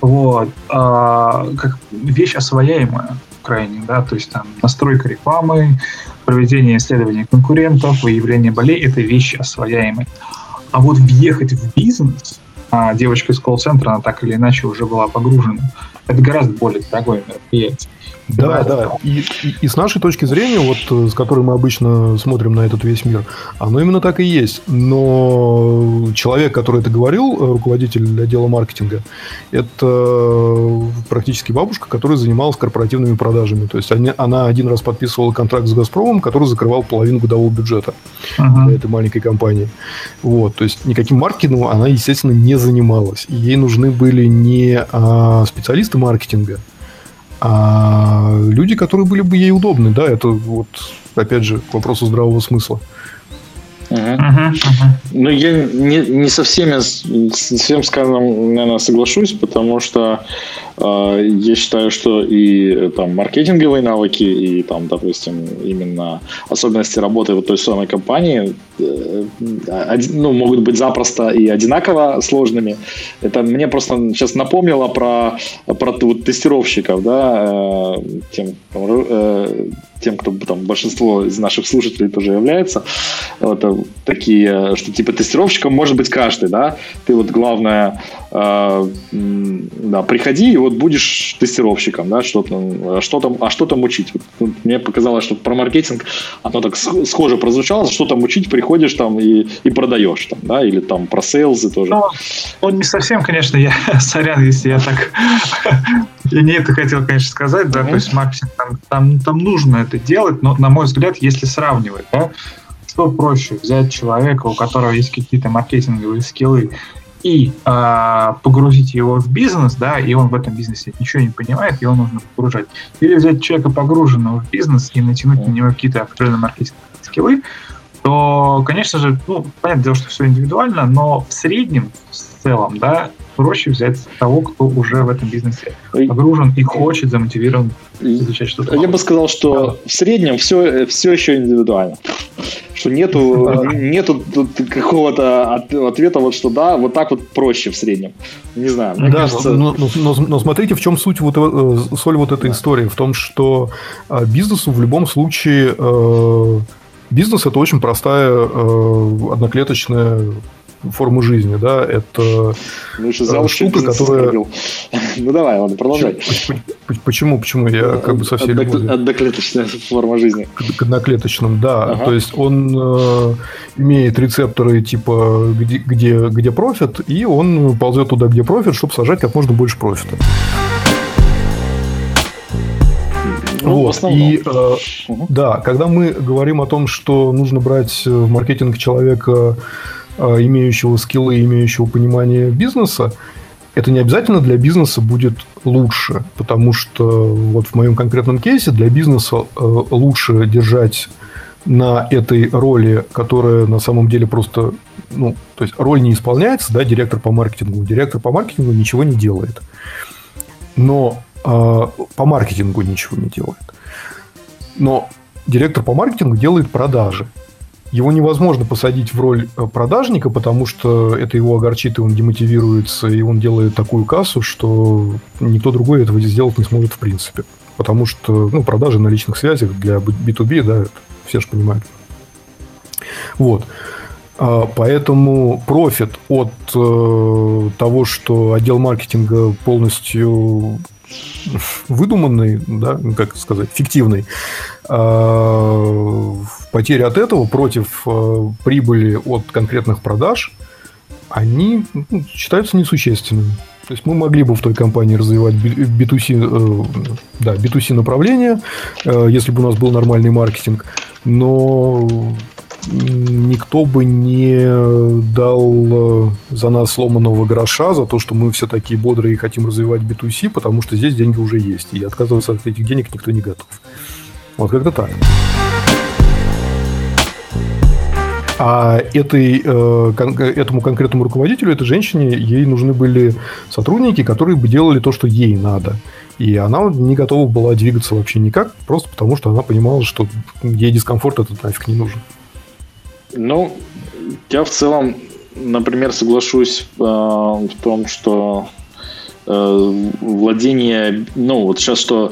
вот, э, как вещь освояемая крайне, да, то есть там настройка рекламы, проведение исследований конкурентов, выявление болей – это вещи освояемые. А вот въехать в бизнес, а девочка из колл-центра, она так или иначе уже была погружена, это гораздо более дорогое мероприятие. Да, да. И, и, и с нашей точки зрения, вот э, с которой мы обычно смотрим на этот весь мир, оно именно так и есть. Но человек, который это говорил, э, руководитель отдела маркетинга, это практически бабушка, которая занималась корпоративными продажами. То есть они, она один раз подписывала контракт с Газпромом, который закрывал половину годового бюджета uh-huh. для этой маленькой компании. Вот, то есть никаким маркетингом она, естественно, не занималась. Ей нужны были не а, специалисты маркетинга, а люди, которые были бы ей удобны, да, это вот, опять же, к вопросу здравого смысла. Ну, я не, не со всеми, со всем сказанным, наверное, соглашусь, потому что э, я считаю, что и там маркетинговые навыки, и там, допустим, именно особенности работы в той самой компании э, ну, могут быть запросто и одинаково сложными. Это мне просто сейчас напомнило про, про вот, тестировщиков, да, э, тем, э, тем, кто там большинство из наших слушателей тоже является, вот, э, такие, что типа тестировщиком может быть каждый, да, ты вот главное, э, да, приходи и вот будешь тестировщиком, да, что там, что там, а что там учить? Вот, мне показалось, что про маркетинг оно так схоже прозвучало, что там учить, приходишь там и, и продаешь там, да, или там про сейлзы тоже. Ну, он не совсем, конечно, я, сорян, если я так я не это хотел, конечно, сказать, да, mm-hmm. то есть маркетинг там, там, там нужно это делать, но, на мой взгляд, если сравнивать, да, что проще взять человека, у которого есть какие-то маркетинговые скиллы, и э, погрузить его в бизнес, да, и он в этом бизнесе ничего не понимает, его нужно погружать. Или взять человека, погруженного в бизнес, и натянуть на него какие-то определенные маркетинговые скиллы, то, конечно же, ну, понятное дело, что все индивидуально, но в среднем, в целом, да, проще взять того, кто уже в этом бизнесе погружен и хочет, замотивирован изучать что-то. Я бы сказал, что в среднем все, все еще индивидуально. Что нету, нету какого-то ответа, вот что да, вот так вот проще в среднем. Не знаю. Мне да, кажется... но, но, но, но смотрите, в чем суть вот, э, соль вот этой да. истории. В том, что э, бизнесу в любом случае э, бизнес это очень простая одноклеточная форму жизни, да, это что штука, которая... Ну давай, ладно, продолжай. Почему? Почему? Я как бы со всей любовью... Одноклеточная форма жизни. К одноклеточным, да. Ага. То есть он э, имеет рецепторы типа где, где, где профит, и он ползет туда, где профит, чтобы сажать как можно больше профита. Ну, вот. И э, угу. да, когда мы говорим о том, что нужно брать в маркетинг человека Э, имеющего скиллы, имеющего понимание бизнеса, это не обязательно для бизнеса будет лучше, потому что вот в моем конкретном кейсе для бизнеса э, лучше держать на этой роли, которая на самом деле просто, ну, то есть роль не исполняется, да, директор по маркетингу. Директор по маркетингу ничего не делает. Но э, по маркетингу ничего не делает. Но директор по маркетингу делает продажи. Его невозможно посадить в роль э, продажника, потому что это его огорчит, и он демотивируется, и он делает такую кассу, что никто другой этого сделать не сможет в принципе. Потому что ну, продажи на личных связях для B2B, да, все же понимают. Вот. А, поэтому профит от э, того, что отдел маркетинга полностью выдуманный, да, как сказать, фиктивный, а, потери от этого против э, прибыли от конкретных продаж, они ну, считаются несущественными. То есть мы могли бы в той компании развивать B2C, э, да, B2C направление, э, если бы у нас был нормальный маркетинг, но никто бы не дал за нас сломанного гроша за то, что мы все такие бодрые и хотим развивать B2C, потому что здесь деньги уже есть, и отказываться от этих денег никто не готов. Вот как-то так. А этой, э, этому конкретному руководителю, этой женщине, ей нужны были сотрудники, которые бы делали то, что ей надо. И она не готова была двигаться вообще никак, просто потому что она понимала, что ей дискомфорт этот нафиг не нужен. Ну, я в целом, например, соглашусь э, в том, что э, владение, ну вот сейчас что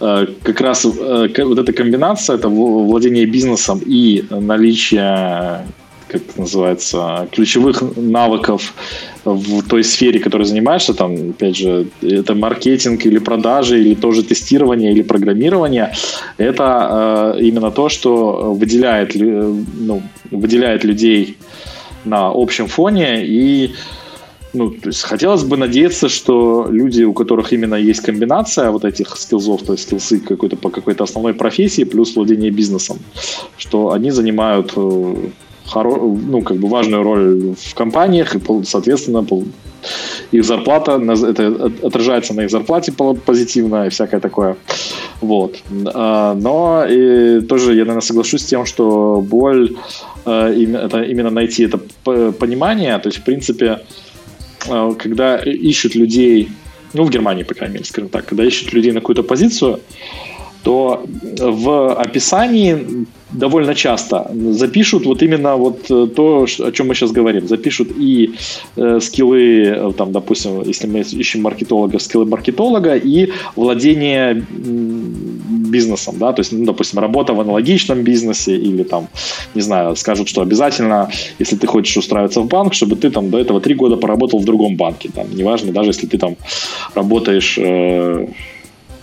э, как раз э, вот эта комбинация, это владение бизнесом и наличие как называется, ключевых навыков в той сфере, которой занимаешься, там, опять же, это маркетинг или продажи, или тоже тестирование, или программирование, это э, именно то, что выделяет, ну, выделяет людей на общем фоне. И ну, то есть хотелось бы надеяться, что люди, у которых именно есть комбинация вот этих скиллзов, то есть скиллсы какой-то по какой-то основной профессии плюс владение бизнесом, что они занимают э, хоро- ну, как бы важную роль в компаниях, и, соответственно, их зарплата, это отражается на их зарплате позитивно и всякое такое. Вот. А, но и тоже я, наверное, соглашусь с тем, что боль э, это именно найти это понимание, то есть, в принципе, Э, когда ищут людей, ну, в Германии, по крайней мере, скажем так, когда ищут людей на какую-то позицию, то в описании довольно часто запишут вот именно вот э, то, о чем мы сейчас говорим. Запишут и э, скиллы, э, там, допустим, если мы ищем маркетолога, скиллы маркетолога и владение бизнесом, да, то есть, ну, допустим, работа в аналогичном бизнесе или там, не знаю, скажут, что обязательно, если ты хочешь устраиваться в банк, чтобы ты там до этого три года поработал в другом банке, там, неважно, даже если ты там работаешь э,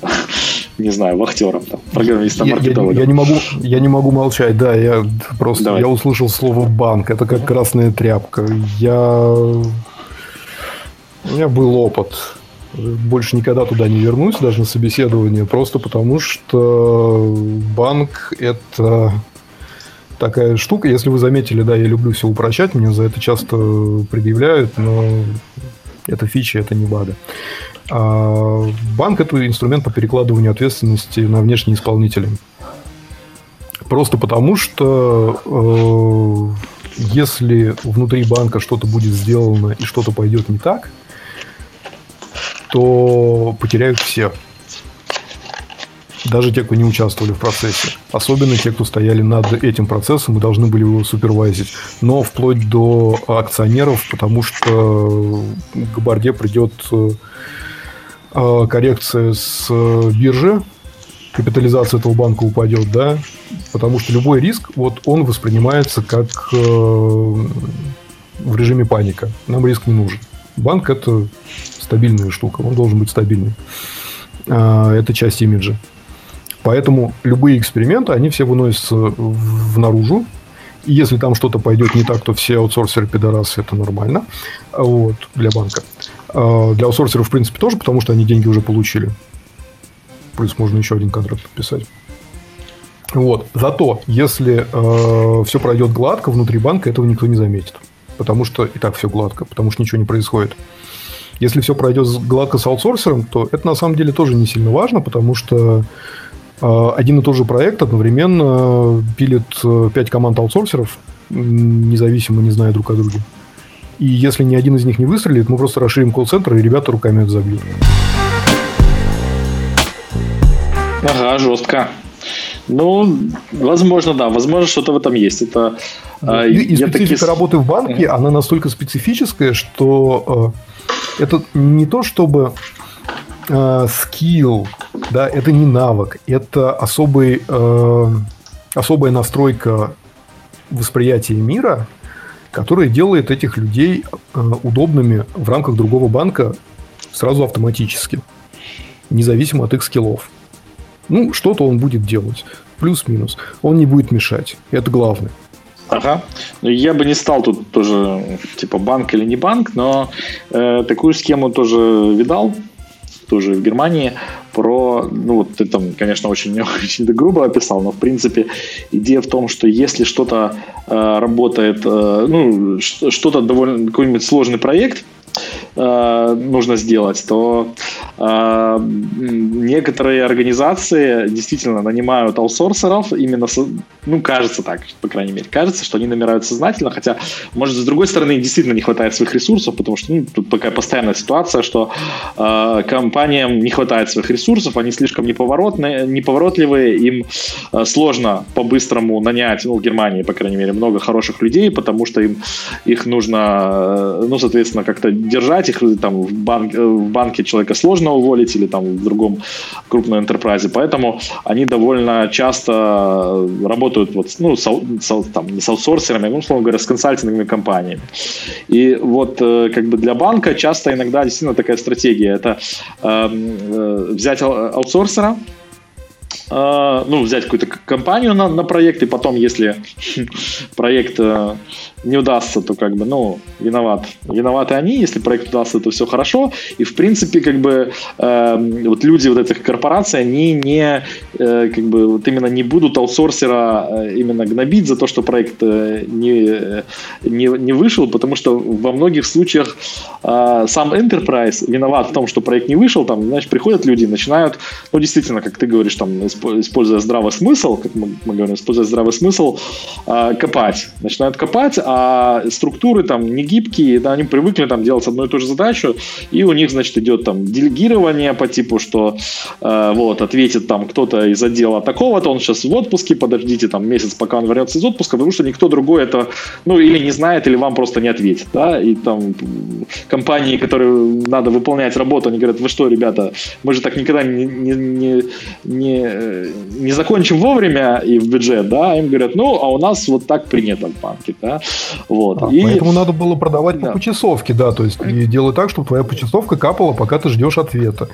не знаю, вахтером, там, программистом, маркетологом. Я, я, я, не могу, я не могу молчать, да, я просто Давай. я услышал слово банк, это как красная тряпка. Я у меня был опыт. Больше никогда туда не вернусь, даже на собеседование, просто потому что банк это такая штука. Если вы заметили, да, я люблю все упрощать, мне за это часто предъявляют, но это фича, это не бада. А банк – это инструмент по перекладыванию ответственности на внешние исполнители. Просто потому, что э, если внутри банка что-то будет сделано и что-то пойдет не так, то потеряют все. Даже те, кто не участвовали в процессе. Особенно те, кто стояли над этим процессом и должны были его супервайзить. Но вплоть до акционеров, потому что к борде придет э, коррекция с э, биржи, капитализация этого банка упадет, да, потому что любой риск, вот он воспринимается как э, в режиме паника. Нам риск не нужен. Банк это стабильная штука, он должен быть стабильным. А, это часть имиджа. Поэтому любые эксперименты, они все выносятся в, наружу. И если там что-то пойдет не так, то все аутсорсеры пидорасы, это нормально вот, для банка. А, для аутсорсеров, в принципе, тоже, потому что они деньги уже получили. Плюс можно еще один контракт подписать. Вот. Зато, если э, все пройдет гладко внутри банка, этого никто не заметит. Потому что и так все гладко, потому что ничего не происходит. Если все пройдет гладко с аутсорсером, то это на самом деле тоже не сильно важно, потому что э, один и тот же проект одновременно пилит 5 э, команд аутсорсеров, независимо, не зная друг о друге. И если ни один из них не выстрелит, мы просто расширим колл-центр, и ребята руками это забьют. Ага, жестко. Ну, возможно, да, возможно, что-то в этом есть. Это, а, и, и специфика таки... работы в банке, uh-huh. она настолько специфическая, что э, это не то, чтобы э, скилл, да, это не навык, это особый, э, особая настройка восприятия мира, которая делает этих людей э, удобными в рамках другого банка сразу автоматически, независимо от их скиллов. Ну, что-то он будет делать. Плюс-минус. Он не будет мешать. Это главное. Ага. Ну, я бы не стал тут тоже, типа, банк или не банк, но э, такую схему тоже видал тоже в Германии, про, ну вот ты там, конечно, очень, очень грубо описал, но в принципе идея в том, что если что-то э, работает, э, ну что-то довольно какой-нибудь сложный проект, э, нужно сделать, то э, некоторые организации действительно нанимают аутсорсеров именно, со, ну, кажется так, по крайней мере, кажется, что они намирают сознательно, хотя, может, с другой стороны, действительно не хватает своих ресурсов, потому что ну, тут такая постоянная ситуация, что э, компаниям не хватает своих ресурсов, они слишком неповоротные, неповоротливые, им э, сложно по-быстрому нанять, ну, в Германии, по крайней мере, много хороших людей, потому что им их нужно, э, ну, соответственно, как-то держать убрать их, там в, банк, в банке человека сложно уволить или там в другом крупном enterprise, поэтому они довольно часто работают вот, ну, с, с, там, не с аутсорсерами, ну, условно говоря, с консалтинговыми компаниями. И вот как бы для банка часто иногда действительно такая стратегия, это э, взять аутсорсера, э, ну, взять какую-то компанию на, на проект, и потом, если проект э, не удастся, то как бы, ну, виноват. Виноваты они, если проект удастся, то все хорошо. И, в принципе, как бы, э, вот люди вот этих корпораций, они не, э, как бы, вот именно не будут аутсорсера э, именно гнобить за то, что проект э, не, не, не вышел, потому что во многих случаях э, сам enterprise виноват в том, что проект не вышел, там, знаешь, приходят люди и начинают, ну, действительно, как ты говоришь, там, используя здравый смысл, как мы, мы говорим, используя здравый смысл, э, копать. Начинают копать, а структуры там не гибкие, да, они привыкли там делать одну и ту же задачу, и у них, значит, идет там делегирование по типу, что э, вот, ответит там кто-то из отдела такого-то, он сейчас в отпуске, подождите там месяц, пока он вернется из отпуска, потому что никто другой это, ну, или не знает, или вам просто не ответит, да, и там компании, которые надо выполнять работу, они говорят, вы что, ребята, мы же так никогда не, не, не, не, не закончим вовремя и в бюджет, да, им говорят, ну, а у нас вот так принято в банке, да, вот. А, и... Поэтому надо было продавать да. по почасовке, да, то есть и делать так, чтобы твоя почасовка капала, пока ты ждешь ответа.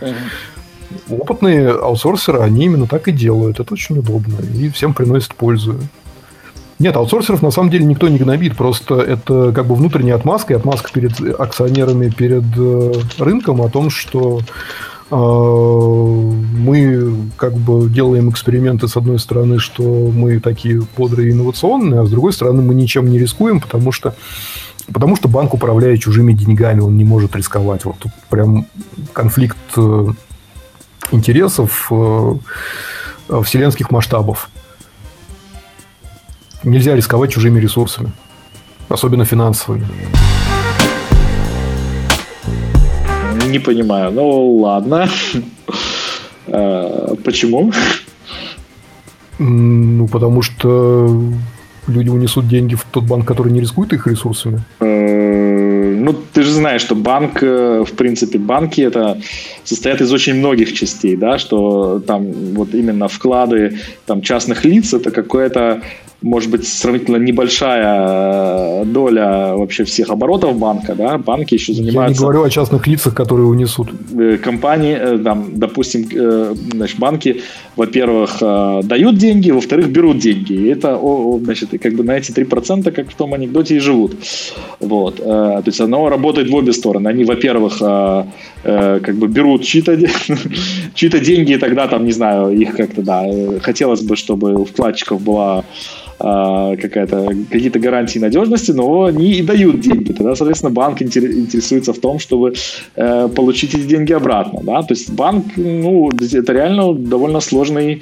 Угу. Опытные аутсорсеры, они именно так и делают. Это очень удобно и всем приносит пользу. Нет, аутсорсеров на самом деле никто не гнобит, просто это как бы внутренняя отмазка, и отмазка перед акционерами, перед э, рынком о том, что мы как бы делаем эксперименты с одной стороны, что мы такие бодрые и инновационные, а с другой стороны мы ничем не рискуем, потому что потому что банк управляет чужими деньгами, он не может рисковать. Вот тут прям конфликт э, интересов вселенских масштабов нельзя рисковать чужими ресурсами, особенно финансовыми. Не понимаю. Ну, ладно. А, почему? Ну, потому что люди унесут деньги в тот банк, который не рискует их ресурсами. Ну, ты же знаешь, что банк, э, в принципе, банки это состоят из очень многих частей, да, что там вот именно вклады там частных лиц это какое-то может быть, сравнительно небольшая э, доля вообще всех оборотов банка, да, банки еще занимаются... Я не говорю о частных лицах, которые унесут. Э, компании, там, допустим, значит, банки, во-первых, дают деньги, во-вторых, берут деньги. И это, значит, как бы на эти 3%, как в том анекдоте, и живут. Вот. То есть оно работает в обе стороны. Они, во-первых, как бы берут чьи-то, чьи-то деньги, и тогда там, не знаю, их как-то, да, хотелось бы, чтобы у вкладчиков была какая-то, какие-то гарантии надежности, но они и дают деньги. Тогда, соответственно, банк интересуется в том, чтобы э, получить эти деньги обратно. Да? То есть банк, ну, это реально довольно сложный,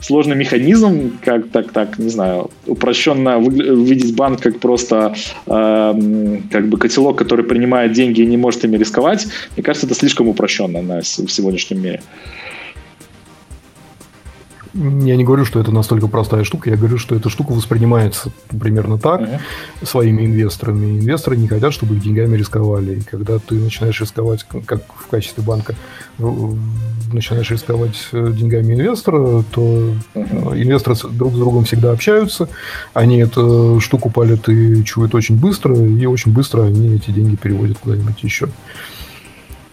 сложный механизм, как так, так, не знаю, упрощенно видеть банк как просто э, как бы котелок, который принимает деньги и не может ими рисковать. Мне кажется, это слишком упрощенно на, в сегодняшнем мире. Я не говорю, что это настолько простая штука, я говорю, что эта штука воспринимается примерно так uh-huh. своими инвесторами. Инвесторы не хотят, чтобы их деньгами рисковали. И когда ты начинаешь рисковать, как в качестве банка, начинаешь рисковать э, деньгами инвестора, то uh-huh. инвесторы друг с другом всегда общаются, они эту штуку палят и чуют очень быстро, и очень быстро они эти деньги переводят куда-нибудь еще.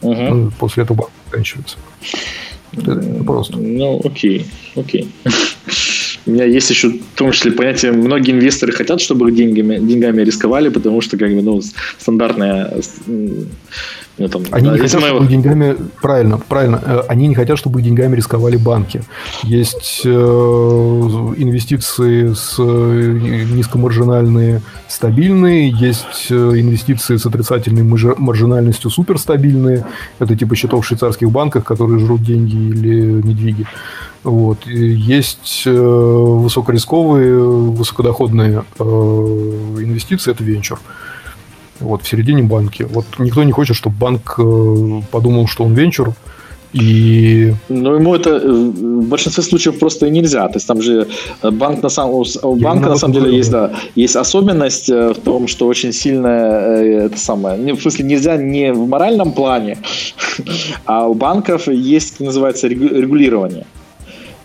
Uh-huh. После этого банк заканчивается. Просто. Ну, окей, окей. У меня есть еще, в том числе, понятие, многие инвесторы хотят, чтобы их деньгами, деньгами рисковали, потому что, как бы, ну, стандартная ну, там, они да, не хотят, моего... чтобы деньгами... Правильно, правильно. Э, они не хотят, чтобы деньгами рисковали банки. Есть э, инвестиции с э, низкомаржинальные, стабильные. Есть э, инвестиции с отрицательной маржинальностью суперстабильные. Это типа счетов в швейцарских банках, которые жрут деньги или недвиги. Вот. есть высокорисковые, высокодоходные инвестиции, это венчур. Вот, в середине банки. Вот никто не хочет, чтобы банк э, подумал, что он венчур, И... Но ему это э, в большинстве случаев просто и нельзя. То есть там же э, банк на самом, у банка на самом деле есть, да, есть особенность в том, что очень сильная это самое, в смысле нельзя не в моральном плане, а у банков есть, как называется, регулирование.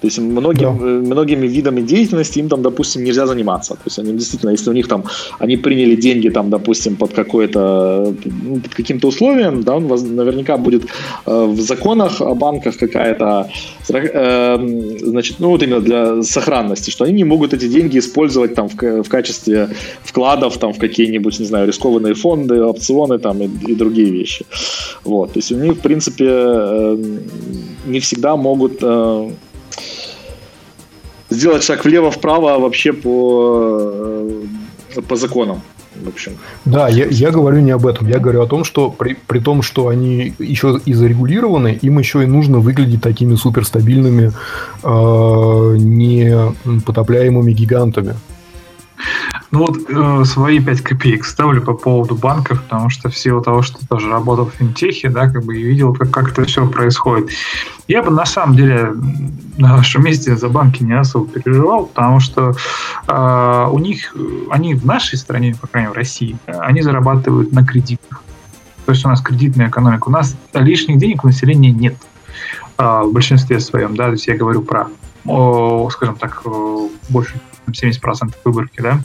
То есть многим, да. Э, многими видами деятельности им там, допустим, нельзя заниматься. То есть они действительно, если у них там, они приняли деньги там, допустим, под какое-то, ну, под каким-то условием, да, он наверняка будет э, в законах о банках какая-то, э, значит, ну вот именно для сохранности, что они не могут эти деньги использовать там в, в качестве вкладов там в какие-нибудь, не знаю, рискованные фонды, опционы там и, и другие вещи. Вот, то есть у них, в принципе, э, не всегда могут э, сделать шаг влево-вправо вообще по, э, по законам. В общем. Да, я, я говорю не об этом. Я говорю о том, что при, при том, что они еще и зарегулированы, им еще и нужно выглядеть такими суперстабильными, э, непотопляемыми гигантами. Ну вот э, свои 5 копеек ставлю по поводу банков, потому что в силу того, что тоже работал в финтехе, да, как бы и видел, как, как это все происходит. Я бы на самом деле на вашем месте за банки не особо переживал, потому что э, у них, они в нашей стране, по крайней мере в России, они зарабатывают на кредитах. То есть у нас кредитная экономика. У нас лишних денег у населения нет э, в большинстве своем, да, то есть я говорю про, о, скажем так, больше 70% выборки, да,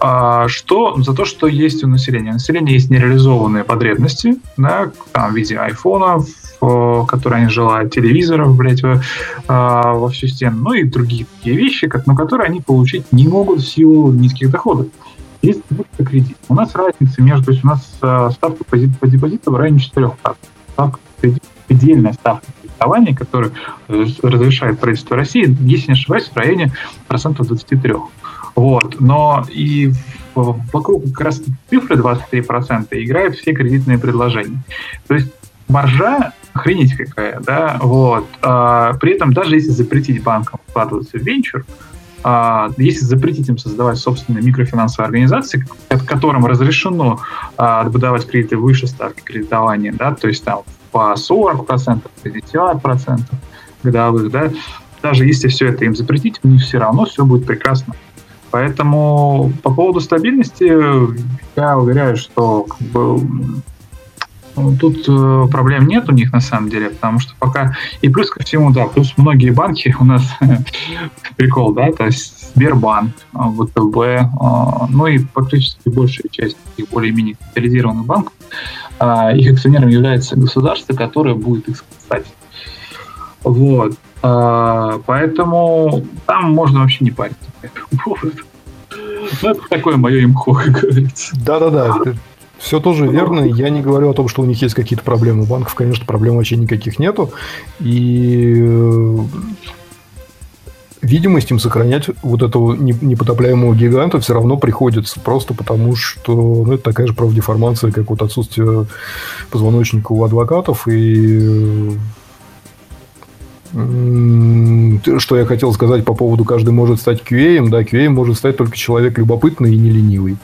а, что за то, что есть у населения. У населения есть нереализованные потребности, да, там, в виде айфонов, которые они желают, телевизоров, блядь, во, а, во всю стену, ну и другие такие вещи, как, но которые они получить не могут в силу низких доходов. Есть кредит. У нас разница между, то есть у нас а, ставка по, по депозиту в районе 4%. Ставка кредита, предельная ставка кредитования, которую разрешает правительство России, если не ошибаюсь, в районе процентов 23. Вот. Но и вокруг как раз цифры 23% играют все кредитные предложения. То есть маржа охренеть какая, да, вот. А, при этом даже если запретить банкам вкладываться в венчур, а, если запретить им создавать собственные микрофинансовые организации, которым разрешено а, выдавать кредиты выше ставки кредитования, да, то есть там по 40%, 50% годовых, да, даже если все это им запретить, у них все равно все будет прекрасно. Поэтому по поводу стабильности я уверяю, что как бы, тут э, проблем нет у них на самом деле, потому что пока... И плюс ко всему, да, плюс многие банки у нас прикол, да, то есть Сбербанк, ВТБ, э, ну и фактически большая часть таких более-менее капитализированных банков, э, их акционером является государство, которое будет их спасать. Вот. А, поэтому там можно вообще не париться. Ну, это такое мое имхо, как говорится. Да-да-да, все тоже верно. Я не говорю о том, что у них есть какие-то проблемы. У банков, конечно, проблем вообще никаких нету. И э, видимость им сохранять вот этого непотопляемого гиганта все равно приходится. Просто потому, что ну, это такая же правдеформация, как вот отсутствие позвоночника у адвокатов и что я хотел сказать по поводу «каждый может стать QA», да, QA может стать только человек любопытный и не ленивый.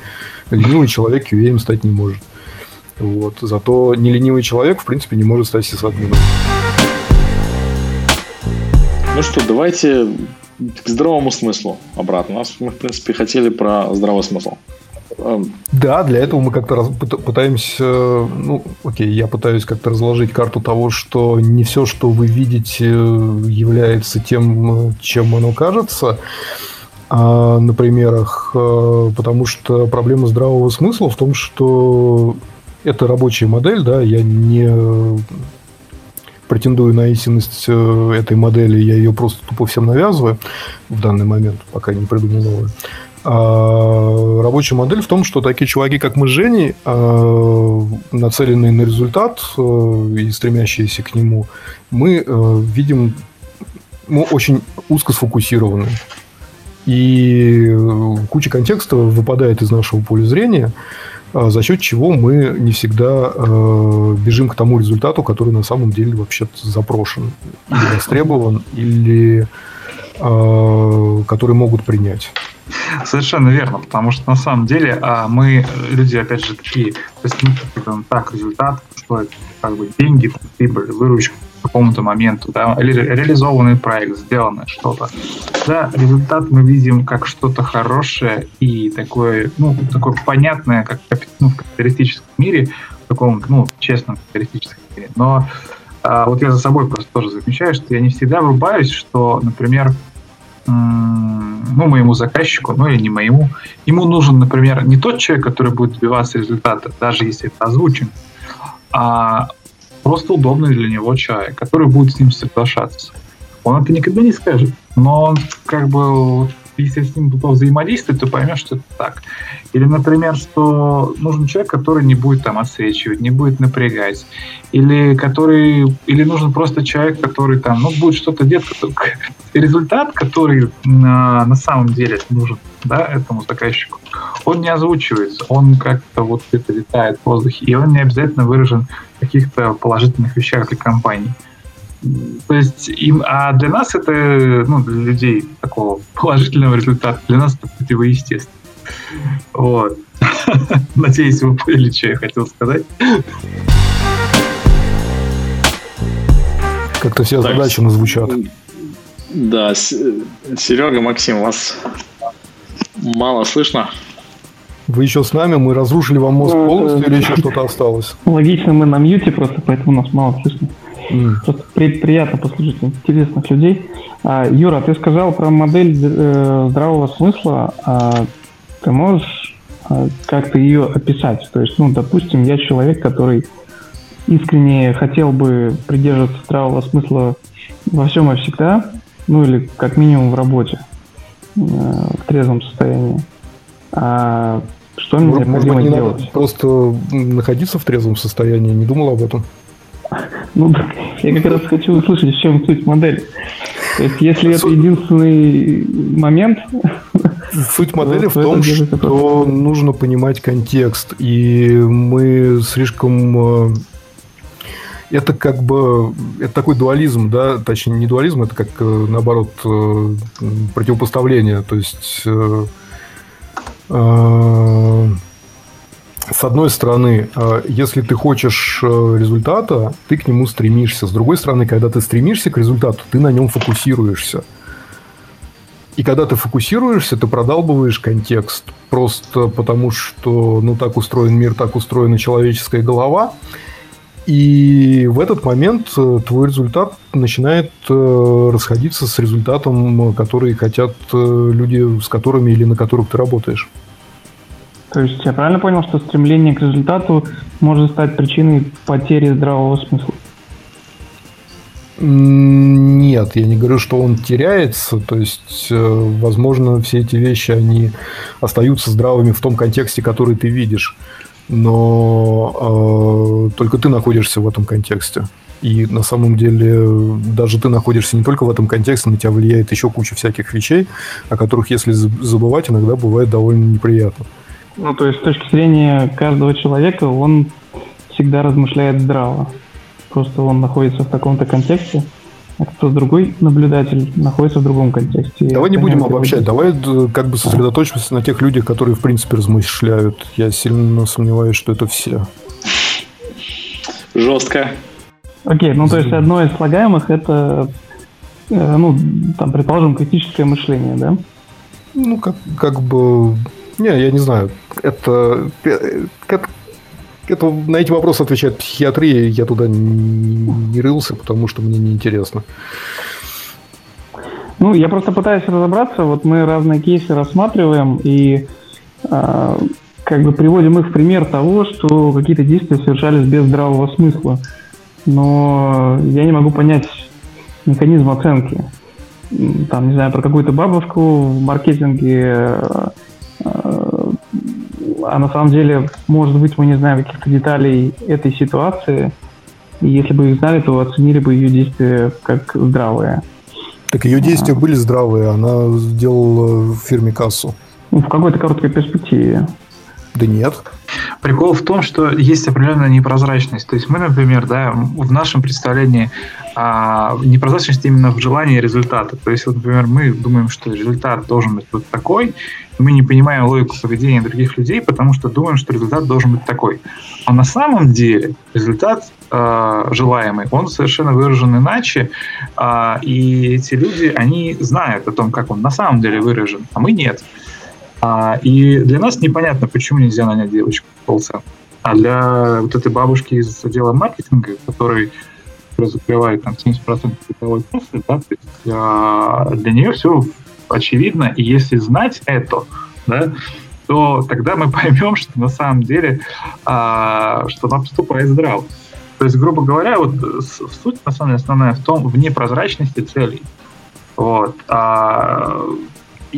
Ленивый человек QA стать не может. Вот. Зато не ленивый человек, в принципе, не может стать сисадмином. Ну что, давайте к здравому смыслу обратно. Нас мы, в принципе, хотели про здравый смысл. Да, для этого мы как-то раз, пытаемся, ну, окей, я пытаюсь как-то разложить карту того, что не все, что вы видите, является тем, чем оно кажется а, на примерах, э, потому что проблема здравого смысла в том, что это рабочая модель, да, я не претендую на истинность э, этой модели, я ее просто тупо всем навязываю в данный момент, пока не придумал новую. А рабочая модель в том, что такие чуваки, как мы с Женей, а, нацеленные на результат э, и стремящиеся к нему, мы э, видим, мы очень узко сфокусированы. И куча контекста выпадает из нашего поля зрения, а, за счет чего мы не всегда э, бежим к тому результату, который на самом деле вообще запрошен, или востребован, или который могут принять. Совершенно верно, потому что на самом деле а, мы, люди, опять же, такие, то есть мы говорим, так, результат, что это, как бы деньги, прибыль, выручка к какому-то моменту, да, или реализованный проект, сделанное что-то. Да, результат мы видим как что-то хорошее и такое, ну, такое понятное, как ну, в капиталистическом мире, в таком, ну, честном капиталистическом мире. Но а, вот я за собой просто тоже замечаю, что я не всегда врубаюсь, что, например, ну, моему заказчику, ну или не моему, ему нужен, например, не тот человек, который будет добиваться результата, даже если это озвучен, а просто удобный для него человек, который будет с ним соглашаться. Он это никогда не скажет, но он как бы если с ним взаимодействовать, то поймешь, что это так. Или, например, что нужен человек, который не будет там отсвечивать, не будет напрягать. Или который, или нужен просто человек, который там, ну, будет что-то делать. Результат, который на, на самом деле нужен да, этому заказчику, он не озвучивается, он как-то вот где-то летает в воздухе, и он не обязательно выражен в каких-то положительных вещах для компании. То есть им, а для нас это, ну, для людей такого положительного результата, для нас это противоестественно. Вот. Надеюсь, вы поняли, что я хотел сказать. Как-то все озадаченно звучат. Да, Серега, Максим, вас мало слышно. Вы еще с нами? Мы разрушили вам мозг полностью или еще что-то осталось? Логично, мы на мьюте просто, поэтому нас мало слышно. Mm. Просто при, приятно послушать интересных людей. А, Юра, ты сказал про модель э, здравого смысла. А, ты можешь а, как-то ее описать? То есть, ну, допустим, я человек, который искренне хотел бы придерживаться здравого смысла во всем и всегда, ну или как минимум в работе, в трезвом состоянии. А что мне Может, необходимо быть, не делать? Надо просто находиться в трезвом состоянии, не думал об этом? Ну, я как раз хочу услышать, в чем суть модели. То есть, если это единственный момент... Суть модели в том, что нужно понимать контекст. И мы слишком... Э, это как бы... Это такой дуализм, да? Точнее, не дуализм, это как, э, наоборот, э, противопоставление. То есть с одной стороны, э, если ты хочешь э, результата, ты к нему стремишься. С другой стороны, когда ты стремишься к результату, ты на нем фокусируешься. И когда ты фокусируешься, ты продалбываешь контекст. Просто потому, что ну, так устроен мир, так устроена человеческая голова. И в этот момент э, твой результат начинает расходиться с результатом, который хотят люди, с которыми или на которых ты работаешь. То есть я правильно понял, что стремление к результату может стать причиной потери здравого смысла? Нет, я не говорю, что он теряется. То есть, э, возможно, все эти вещи, они остаются здравыми в том контексте, который ты видишь. Но э, только ты находишься в этом контексте. И на самом деле даже ты находишься не только в этом контексте, на тебя влияет еще куча всяких вещей, о которых, если забывать, иногда бывает довольно неприятно. Ну, то есть с точки зрения каждого человека он всегда размышляет здраво. Просто он находится в таком-то контексте, а кто другой наблюдатель находится в другом контексте. Давай не будем обобщать, давай э, как бы сосредоточимся на тех людях, которые в принципе размышляют. Я сильно сомневаюсь, что это все. Жестко. Окей, ну то есть одно из слагаемых это, э, ну, там, предположим, критическое мышление, да? Ну, как, как бы не, я не знаю. Это, это, это на эти вопросы отвечает психиатрия. Я туда не, рылся, потому что мне неинтересно. Ну, я просто пытаюсь разобраться. Вот мы разные кейсы рассматриваем и э, как бы приводим их в пример того, что какие-то действия совершались без здравого смысла. Но я не могу понять механизм оценки. Там, не знаю, про какую-то бабушку в маркетинге а на самом деле, может быть, мы не знаем каких-то деталей этой ситуации, и если бы их знали, то оценили бы ее действия как здравые. Так ее действия а. были здравые, она сделала в фирме кассу. Ну, в какой-то короткой перспективе. Да нет. Прикол в том, что есть определенная непрозрачность. То есть мы, например, да, в нашем представлении а, непрозрачность именно в желании результата. То есть, вот, например, мы думаем, что результат должен быть вот такой, и мы не понимаем логику поведения других людей, потому что думаем, что результат должен быть такой. А на самом деле результат э, желаемый, он совершенно выражен иначе, э, и эти люди, они знают о том, как он на самом деле выражен, а мы нет. А, и для нас непонятно, почему нельзя нанять девочку в колл А для вот этой бабушки из отдела маркетинга, который закрывает там 70% бытовой профиль, да, то есть, а, для нее все очевидно, и если знать это, да, то тогда мы поймем, что на самом деле, а, что она поступает здраво. То есть, грубо говоря, вот суть, на самом деле, основная в том, в непрозрачности целей. Вот. А.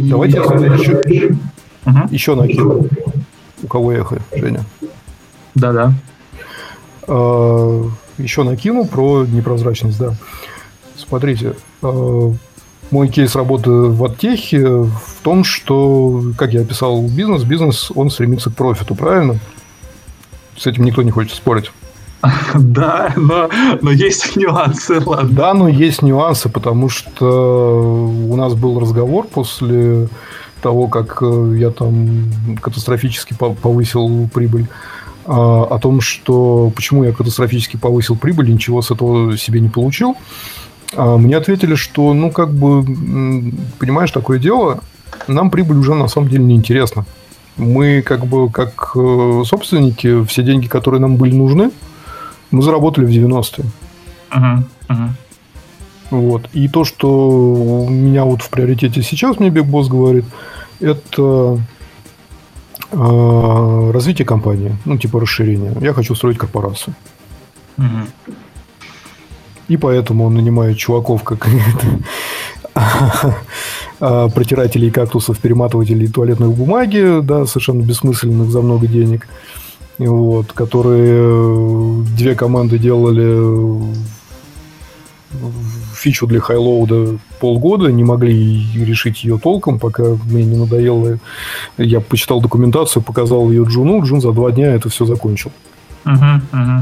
Давайте я еще, угу. еще накину. У кого эхо, Женя? Да-да. А, еще накину про непрозрачность, да. Смотрите, а, мой кейс работы в оттехе в том, что, как я описал бизнес, бизнес, он стремится к профиту, правильно? С этим никто не хочет спорить. Да, но, но есть нюансы, ладно. Да, но есть нюансы, потому что у нас был разговор после того, как э, я там катастрофически повысил прибыль, а, о том, что почему я катастрофически повысил прибыль, ничего с этого себе не получил. А мне ответили, что, ну, как бы, понимаешь, такое дело, нам прибыль уже на самом деле не интересна. Мы, как бы, как э, собственники, все деньги, которые нам были нужны, мы заработали в 90-е. Uh-huh, uh-huh. Вот. И то, что у меня вот в приоритете сейчас, мне Биг Босс говорит, это э, развитие компании, ну, типа расширение. Я хочу строить корпорацию. Uh-huh. И поэтому он нанимает чуваков, как а, протирателей кактусов, перематывателей туалетной бумаги, да, совершенно бессмысленных за много денег, вот, которые две команды делали фичу для хайлоуда полгода, не могли решить ее толком, пока мне не надоело. Я почитал документацию, показал ее Джуну, Джун за два дня это все закончил. Uh-huh, uh-huh.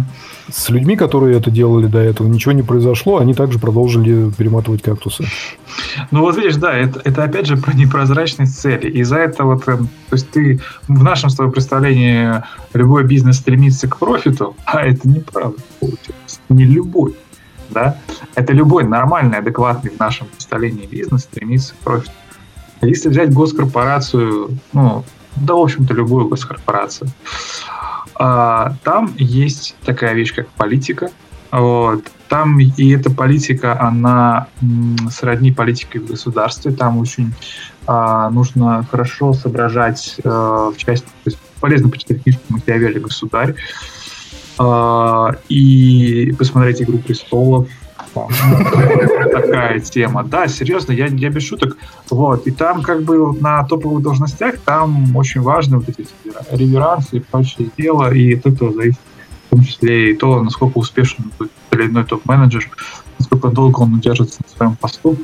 С людьми, которые это делали до этого, ничего не произошло, они также продолжили перематывать кактусы. Ну вот видишь, да, это, это опять же про непрозрачность цели. И за это вот, эм, то есть ты в нашем с тобой представлении любой бизнес стремится к профиту, а это неправда получается. Не любой. Да? Это любой нормальный, адекватный в нашем представлении бизнес стремится к профиту. А если взять госкорпорацию, ну, да, в общем-то, любую госкорпорацию, а, там есть такая вещь, как политика. Вот. Там и эта политика, она сродни политике в государстве. Там очень а, нужно хорошо соображать а, в части, то есть полезно почитать книжку Макиавелли «Государь» а, и посмотреть «Игру престолов», такая тема. Да, серьезно, я, я без шуток. Вот. И там как бы на топовых должностях там очень важны вот эти реверансы и прочее дело, и от этого зависит в том числе и то, насколько успешен будет или иной топ-менеджер, насколько долго он удержится на своем посту,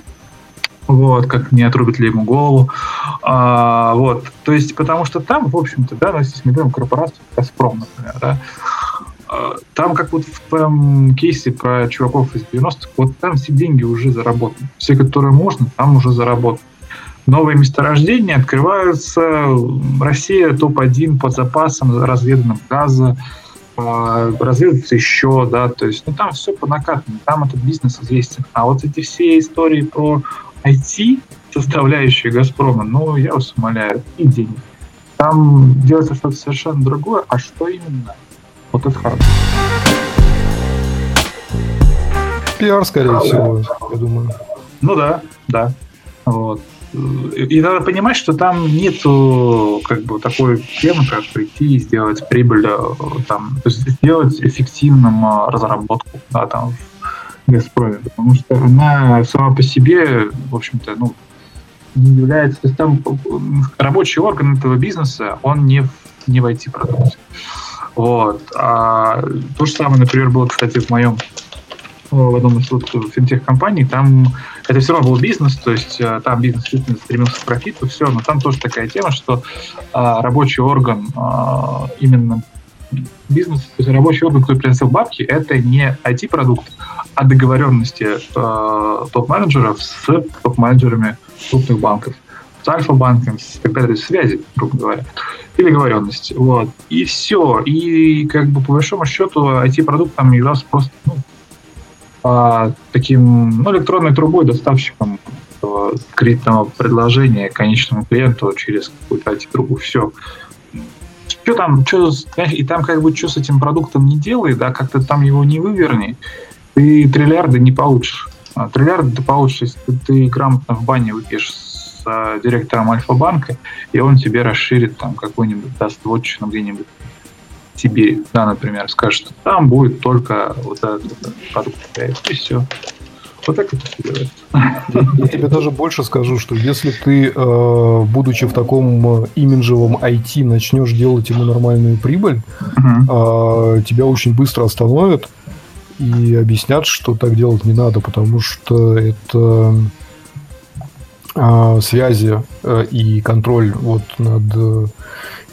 вот, как не отрубит ли ему голову. А, вот, то есть, потому что там, в общем-то, да, ну, если мы берем корпорацию, Газпром, например, да, там, как вот в том кейсе про чуваков из 90-х, вот там все деньги уже заработаны. Все, которые можно, там уже заработаны. Новые месторождения открываются. Россия топ-1 по запасам разведанным газа. А, разведывается еще, да, то есть, ну, там все по накатанной, там этот бизнес известен. А вот эти все истории про IT, составляющие Газпрома, ну, я вас умоляю, и денег. Там делается что-то совершенно другое, а что именно? Вот это хорошо. Пиар, скорее всего, я думаю. Ну да, да. Вот. И надо понимать, что там нету как бы такой темы, как прийти и сделать прибыль, э, там, то есть сделать эффективным э, разработку, да, там, в Газпроме, потому что она сама по себе, в общем-то, ну, не является, то есть там э, рабочий орган этого бизнеса, он не, не в IT-продукции. Вот. А то же самое, например, было, кстати, в моем в одном из вот финтех-компаний, там это все равно был бизнес, то есть э, там бизнес действительно стремился к профиту, все, но там тоже такая тема, что а, рабочий орган а, именно бизнес, то есть рабочий опыт, который приносил бабки, это не IT-продукт, а договоренности э, топ-менеджеров с топ-менеджерами крупных банков, с Альфа-банком, с так далее, связи, грубо говоря, и договоренности. Вот. И все. И как бы по большому счету IT-продукт там являлся просто ну, а, таким ну, электронной трубой доставщиком кредитного предложения конечному клиенту через какую-то IT-трубу. Все что там, что, и там как бы что с этим продуктом не делай, да, как-то там его не выверни, ты триллиарды не получишь. А триллиарды ты получишь, если ты, ты грамотно в бане выпьешь с а, директором Альфа-банка, и он тебе расширит там какой-нибудь, даст вотчину где-нибудь Сибири, да, например, скажет, что там будет только вот этот, продукт, и все. Вот так это делается. Я тебе даже больше скажу, что если ты, э, будучи в таком э, имиджевом IT, начнешь делать ему нормальную прибыль, uh тебя очень быстро остановят и объяснят, что так делать не надо, потому что это связи и контроль вот над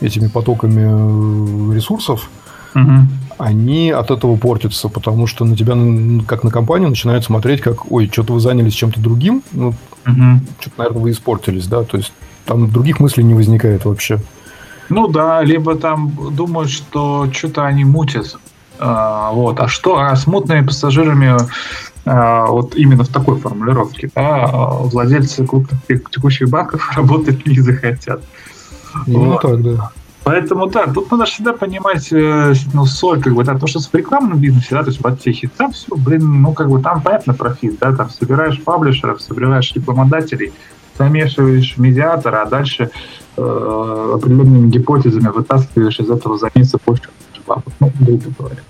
этими потоками ресурсов, uh они от этого портятся, потому что на тебя, как на компанию, начинают смотреть, как, ой, что-то вы занялись чем-то другим, ну, угу. что-то, наверное, вы испортились, да, то есть там других мыслей не возникает вообще. Ну да, либо там думают, что что-то они мутят. А, вот. А что, а с мутными пассажирами а, вот именно в такой формулировке, да, владельцы крупных текущих банков работать не захотят. Именно вот. так, да. Поэтому, да, тут надо всегда понимать э, ну, соль, как бы, да, потому что в рекламном бизнесе, да, то есть в оттехе, там все, блин, ну, как бы, там понятно профит, да, там собираешь паблишеров, собираешь рекламодателей, замешиваешь медиатора, а дальше э, определенными гипотезами вытаскиваешь из этого замеса больше бабок, ну, грубо говоря.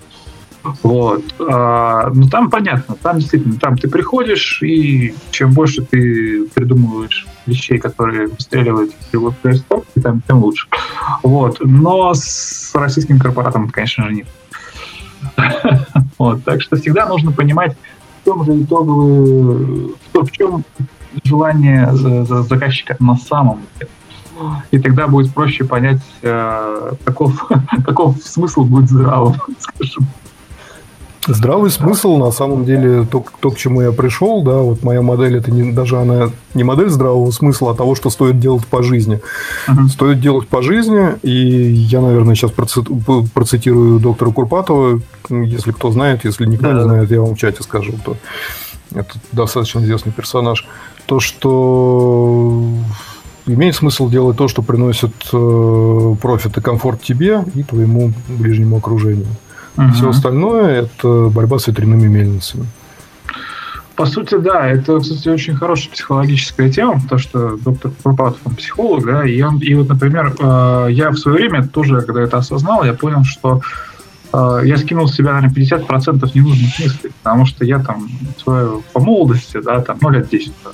Вот. А, ну, там понятно, там действительно, там ты приходишь, и чем больше ты придумываешь вещей, которые выстреливают в любой происходит, тем, тем лучше. Вот. Но с российским корпоратом, конечно же, нет. Вот. Так что всегда нужно понимать, в чем же итоговый, в чем желание заказчика на самом деле. И тогда будет проще понять, э, каков, каков смысл будет здравым, скажем. Здравый смысл, на самом деле, то, то, к чему я пришел, да, вот моя модель, это не, даже она не модель здравого смысла, а того, что стоит делать по жизни. Uh-huh. Стоит делать по жизни, и я, наверное, сейчас процитирую доктора Курпатова, если кто знает, если никто да. не знает, я вам в чате скажу, то это достаточно известный персонаж. То, что имеет смысл делать то, что приносит э, профит и комфорт тебе и твоему ближнему окружению. Угу. Все остальное это борьба с ветряными мельницами. По сути, да, это, кстати, очень хорошая психологическая тема, потому что доктор Курпатов, он психолог, да, и, он, и вот, например, э, я в свое время тоже, когда это осознал, я понял, что э, я скинул с себя, наверное, 50% ненужных мыслей, потому что я там свою, по молодости, да, там, ну, лет 10, да,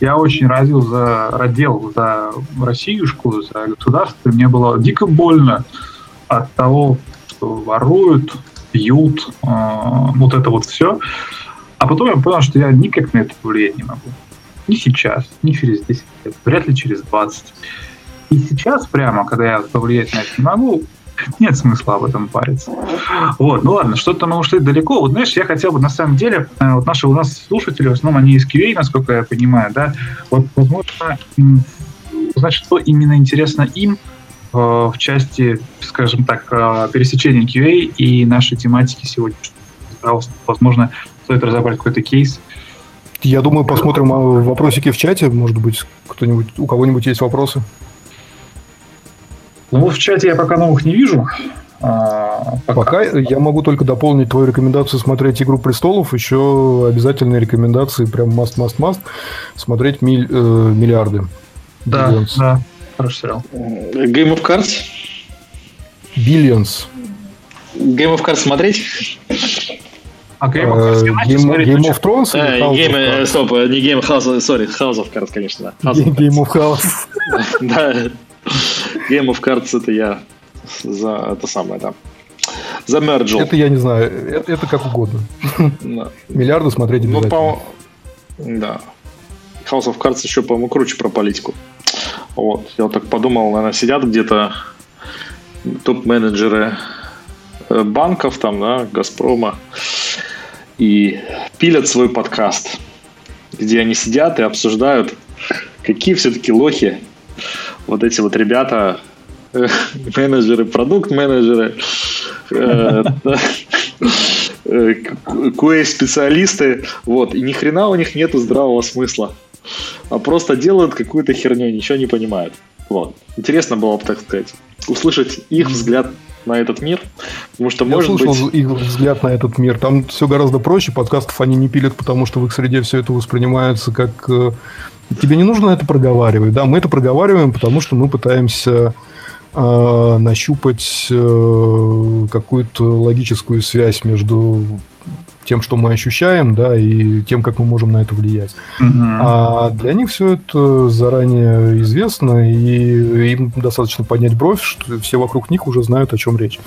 я очень родил за, родил за Россиюшку, за государство, и мне было дико больно от того, воруют, пьют, э, вот это вот все. А потом я понял, что я никак на это повлиять не могу. Ни сейчас, ни через 10 лет, вряд ли через 20. И сейчас прямо, когда я повлиять на это не могу, нет смысла об этом париться. Вот, ну ладно, что-то мы ушли далеко. Вот знаешь, я хотел бы на самом деле, э, вот наши у нас слушатели, в основном они из QA, насколько я понимаю, да, вот, возможно, узнать, что именно интересно им, Э, в части, скажем так, э, пересечения QA и нашей тематики сегодня. Возможно, стоит разобрать какой-то кейс. Я думаю, посмотрим э, вопросики в чате. Может быть, кто-нибудь, у кого-нибудь есть вопросы? Ну, в чате я пока новых не вижу. А, пока. пока я могу только дополнить твою рекомендацию смотреть «Игру престолов». Еще обязательные рекомендации, прям must-must-must, смотреть миль, э, миллиарды. Да, да. Хороший сериал. Game of Cards? Billions. Game of Cards смотреть? А Game of, Cards, Game, Game of Thrones или House Game, of Cards? Стоп, не Game of House, sorry, House of Cards, конечно. House of Game of House. да, Game of Cards это я за это самое, да. Замерджил. Это я не знаю, это, это как угодно. Миллиарды смотреть ну, обязательно. Ну, по... Да. House of Cards еще, по-моему, круче про политику. Вот. Я вот так подумал, наверное, сидят где-то топ-менеджеры э, банков, там, да, Газпрома, и пилят свой подкаст, где они сидят и обсуждают, какие все-таки лохи вот эти вот ребята, э, менеджеры, продукт-менеджеры, QA-специалисты, вот, и ни хрена у них нету здравого смысла, а просто делают какую-то херню, ничего не понимают. Вот. Интересно было бы, так сказать, услышать их взгляд на этот мир, потому что, Я может слышал быть... их взгляд на этот мир. Там все гораздо проще. Подкастов они не пилят, потому что в их среде все это воспринимается как... э, Тебе не нужно это проговаривать. Да, мы это проговариваем, потому что мы пытаемся э, нащупать э, какую-то логическую связь между тем, что мы ощущаем, да, и тем, как мы можем на это влиять. А для них все это заранее известно, и им достаточно поднять бровь, что все вокруг них уже знают, о чем речь.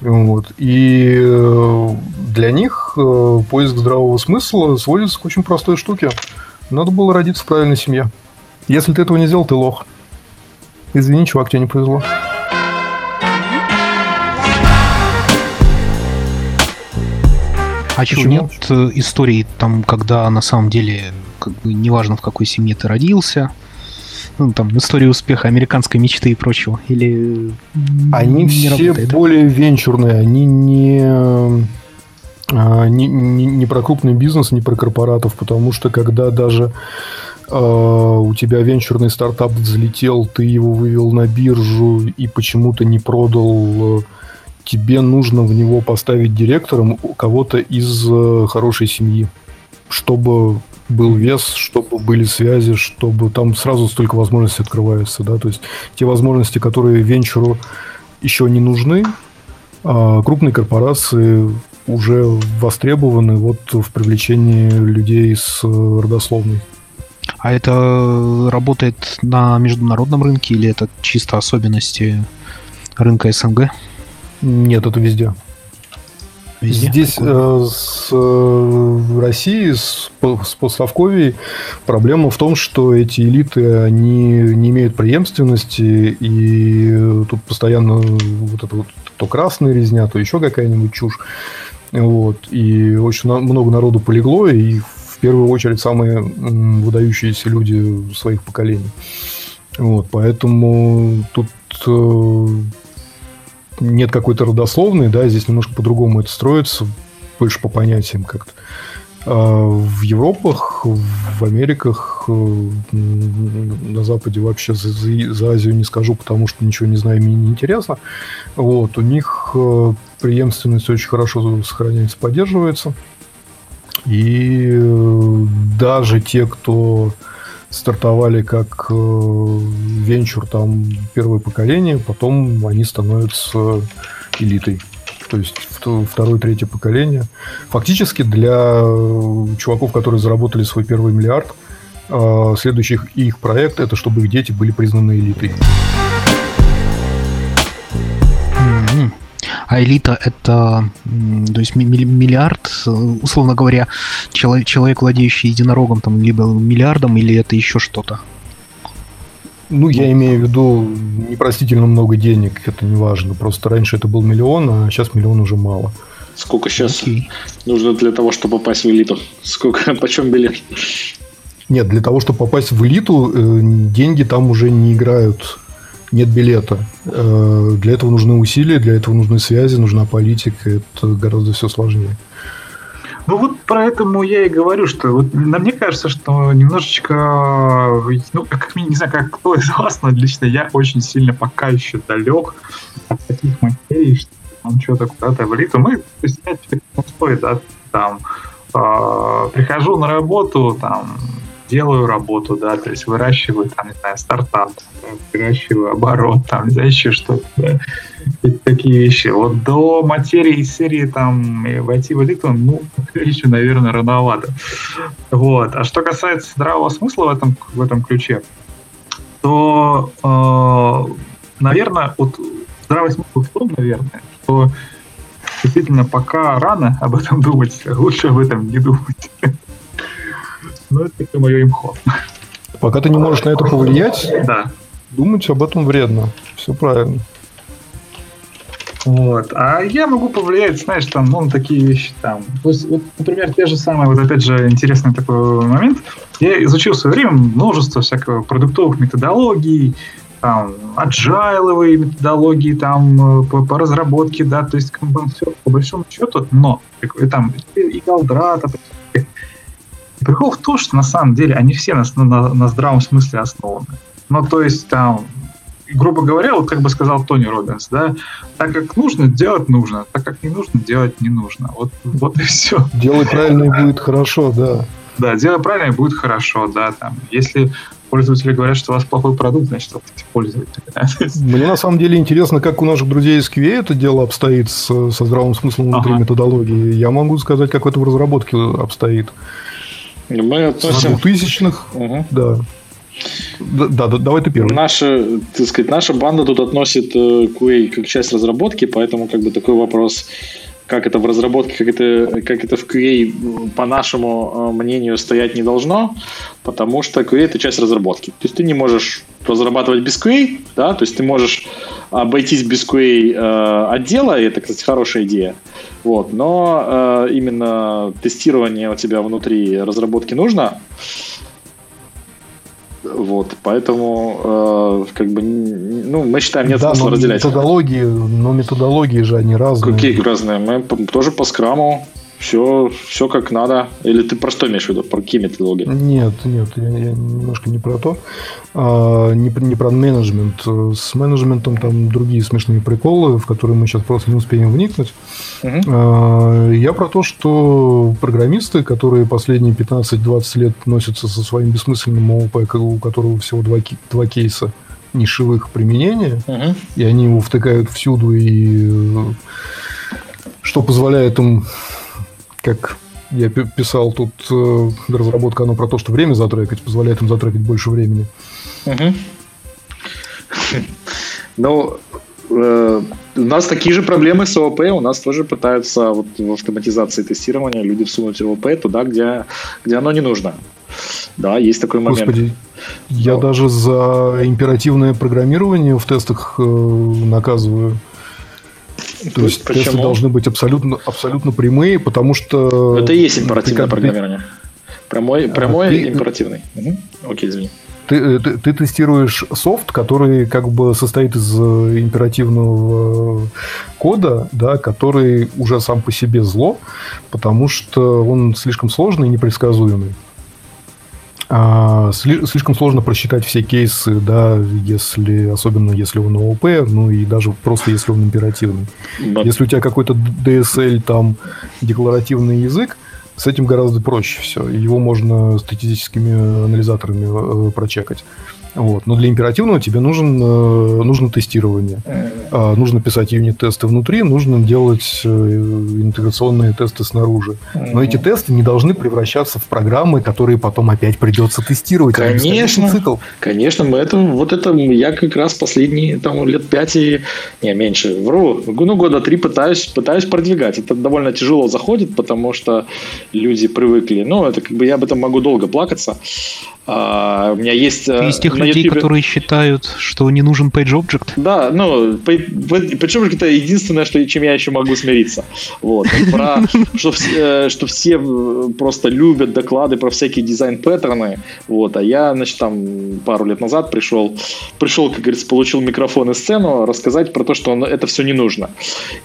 Вот. И э, для них э, поиск здравого смысла сводится к очень простой штуке. Надо было родиться в правильной семье. Если ты этого не сделал, ты лох. Извини, чувак, тебе не повезло. А Почему? нет истории там, когда на самом деле, как бы, неважно в какой семье ты родился, ну, там, история успеха американской мечты и прочего, или Они не все работает, да? более венчурные, они не, а, не, не, не про крупный бизнес, не про корпоратов, потому что когда даже а, у тебя венчурный стартап взлетел, ты его вывел на биржу и почему-то не продал, э, тебе нужно в него поставить директором кого-то из э, хорошей семьи, чтобы был вес, чтобы были связи, чтобы там сразу столько возможностей открывается, да, то есть те возможности, которые венчуру еще не нужны, а крупные корпорации уже востребованы вот в привлечении людей с э, родословной. А это работает на международном рынке или это чисто особенности рынка СНГ? Нет, это везде. Везде? Здесь э, с э, Россией, с, по- с постсовковей проблема в том, что эти элиты, они не имеют преемственности, и тут постоянно вот это вот то красная резня, то еще какая-нибудь чушь. Вот. И очень много народу полегло, и в первую очередь самые выдающиеся люди своих поколений. Вот, поэтому тут э, нет какой-то родословной, да, здесь немножко по-другому это строится, больше по понятиям как-то. А в Европах, в Америках, э, на Западе вообще за, за- за Азию не скажу, потому что ничего не знаю, мне не интересно. Вот, у них э, преемственность очень хорошо сохраняется, поддерживается. И э, даже те, кто стартовали как э, венчур там первое поколение, потом они становятся элитой. То есть вто- второе, третье поколение. Фактически для э, чуваков, которые заработали свой первый миллиард, э, следующий их проект это чтобы их дети были признаны элитой. А элита это, то есть ми- ми- миллиард, э, условно говоря, чело- человек, владеющий единорогом, там, либо миллиардом, или это еще что-то? Ну, я имею в виду непростительно много денег, это не важно. Просто раньше это был миллион, а сейчас миллион уже мало. Сколько сейчас Окей. нужно для того, чтобы попасть в элиту? Сколько, почем билет? Нет, для того, чтобы попасть в элиту, э, деньги там уже не играют. Нет билета. Э, Для этого нужны усилия, для этого нужны связи, нужна политика. Это гораздо все сложнее. Ну вот поэтому я и говорю, что вот, на- мне кажется, что немножечко, ну, как, не знаю, как кто из вас, но лично я очень сильно пока еще далек от таких материй, что там что-то куда-то в элиту. Мы, то есть, я человек простой, да, там, э, прихожу на работу, там, делаю работу, да, то есть выращиваю, там, не знаю, стартап, выращиваю оборот, там, не знаю, еще что-то, да. Такие вещи. Вот до материи из серии там войти в элиту, ну, еще, наверное, рановато. Вот. А что касается здравого смысла в этом, в этом ключе, то, э, наверное, вот здравый смысл в том, наверное, что действительно пока рано об этом думать, лучше об этом не думать. Ну, это мое имхо. Пока ты не можешь на это повлиять, Да. думать об этом вредно. Все правильно. Вот. А я могу повлиять, знаешь, там, ну, на такие вещи там. То есть, вот, например, те же самые, вот опять же, интересный такой момент. Я изучил в свое время множество всякого продуктовых методологий, там, аджайловые методологии там, по, по разработке, да, то есть все по большому счету, но и там и Галдрата, прикол в том, что на самом деле они все на, на, на здравом смысле основаны. Ну, то есть там грубо говоря, вот как бы сказал Тони Робинс, да, так как нужно, делать нужно, так как не нужно, делать не нужно. Вот, вот и все. Делай правильно и будет хорошо, да. Да, делай правильно и будет хорошо, да. Там, если пользователи говорят, что у вас плохой продукт, значит, вы пользователи. Мне на самом деле интересно, как у наших друзей из QA это дело обстоит с, со здравым смыслом внутри ага. методологии. Я могу сказать, как это в разработке обстоит. Мы относим... 2000-х, угу. да. Да, да, давай ты первый. Наша, так сказать, наша банда тут относит QA э, как часть разработки, поэтому как бы такой вопрос, как это в разработке, как это, как это в QA, по нашему э, мнению, стоять не должно, потому что QA это часть разработки. То есть ты не можешь разрабатывать без QA, да, то есть ты можешь обойтись без QA э, отдела, и это, кстати, хорошая идея. Вот, но э, именно тестирование у тебя внутри разработки нужно. Вот, поэтому, э, как бы, ну, мы считаем, нет да, смысла разделять. Методологии, но методологии же они разные. Какие разные? Мы тоже по скраму все, все как надо. Или ты про что имеешь в виду? Про какие методологии? Нет, нет, я, я немножко не про то. А, не, не про менеджмент. С менеджментом там другие смешные приколы, в которые мы сейчас просто не успеем вникнуть. Угу. А, я про то, что программисты, которые последние 15-20 лет носятся со своим бессмысленным ООП, у которого всего два, два кейса нишевых применения, угу. и они его втыкают всюду, и э, что позволяет им как я писал тут э, разработка, оно про то, что время затрекать, позволяет им затрекать больше времени. Угу. Ну, э, у нас такие же проблемы с ООП, у нас тоже пытаются вот в автоматизации тестирования люди всунуть ООП туда, где, где оно не нужно. Да, есть такой момент. Господи, я Но... даже за императивное программирование в тестах э, наказываю. То есть Почему? тесты должны быть абсолютно, абсолютно прямые, потому что... Это и есть императивное ты, программирование. Прямой, прямой ты, императивный. Угу. Окей, извини. Ты, э, ты, ты тестируешь софт, который как бы состоит из э, императивного кода, да, который уже сам по себе зло, потому что он слишком сложный и непредсказуемый. А, слишком сложно просчитать все кейсы, да, если, особенно если он ООП, ну и даже просто если он императивный. Да. Если у тебя какой-то DSL, там, декларативный язык, с этим гораздо проще все. Его можно статистическими анализаторами э, прочекать. Вот. Но для императивного тебе нужен, э, нужно тестирование. А, нужно писать юнит-тесты внутри, нужно делать э, интеграционные тесты снаружи. Но эти тесты не должны превращаться в программы, которые потом опять придется тестировать. Конечно, цикл. конечно, мы это, вот это я как раз последние там, лет пять и не меньше, вру, ну года три пытаюсь, пытаюсь продвигать. Это довольно тяжело заходит, потому что люди привыкли. Ну, это как бы я об этом могу долго плакаться. А, у меня есть... Э, из тех людей, YouTube... которые считают, что не нужен page object? Да, ну, page object это единственное, что, чем я еще могу смириться. Вот. Про, что, э, что все просто любят доклады про всякие дизайн-паттерны. Вот. А я, значит, там пару лет назад пришел, пришел, как говорится, получил микрофон и сцену рассказать про то, что это все не нужно.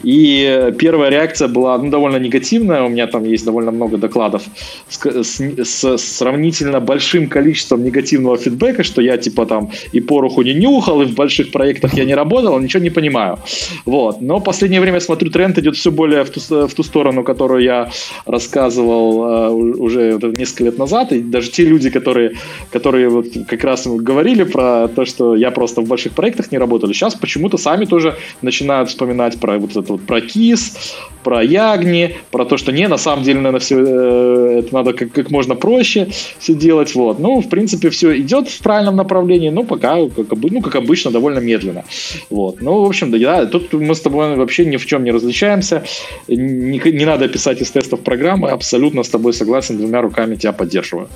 И первая реакция была ну, довольно негативная. У меня там есть довольно много докладов с, с, с сравнительно большим количеством количеством негативного фидбэка, что я типа там и пороху не нюхал, и в больших проектах я не работал, ничего не понимаю. Вот. Но в последнее время, смотрю, тренд идет все более в ту, в ту сторону, которую я рассказывал э, уже несколько лет назад, и даже те люди, которые, которые вот как раз говорили про то, что я просто в больших проектах не работал, сейчас почему-то сами тоже начинают вспоминать про вот это вот про КИС, про Ягни, про то, что не, на самом деле, наверное, все э, это надо как, как можно проще все делать. Вот. Ну, в принципе, все идет в правильном направлении, но пока, как, ну, как обычно, довольно медленно. Вот. Ну, в общем, да, тут мы с тобой вообще ни в чем не различаемся. Не, не надо писать из тестов программы, абсолютно с тобой согласен, двумя руками тебя поддерживаю.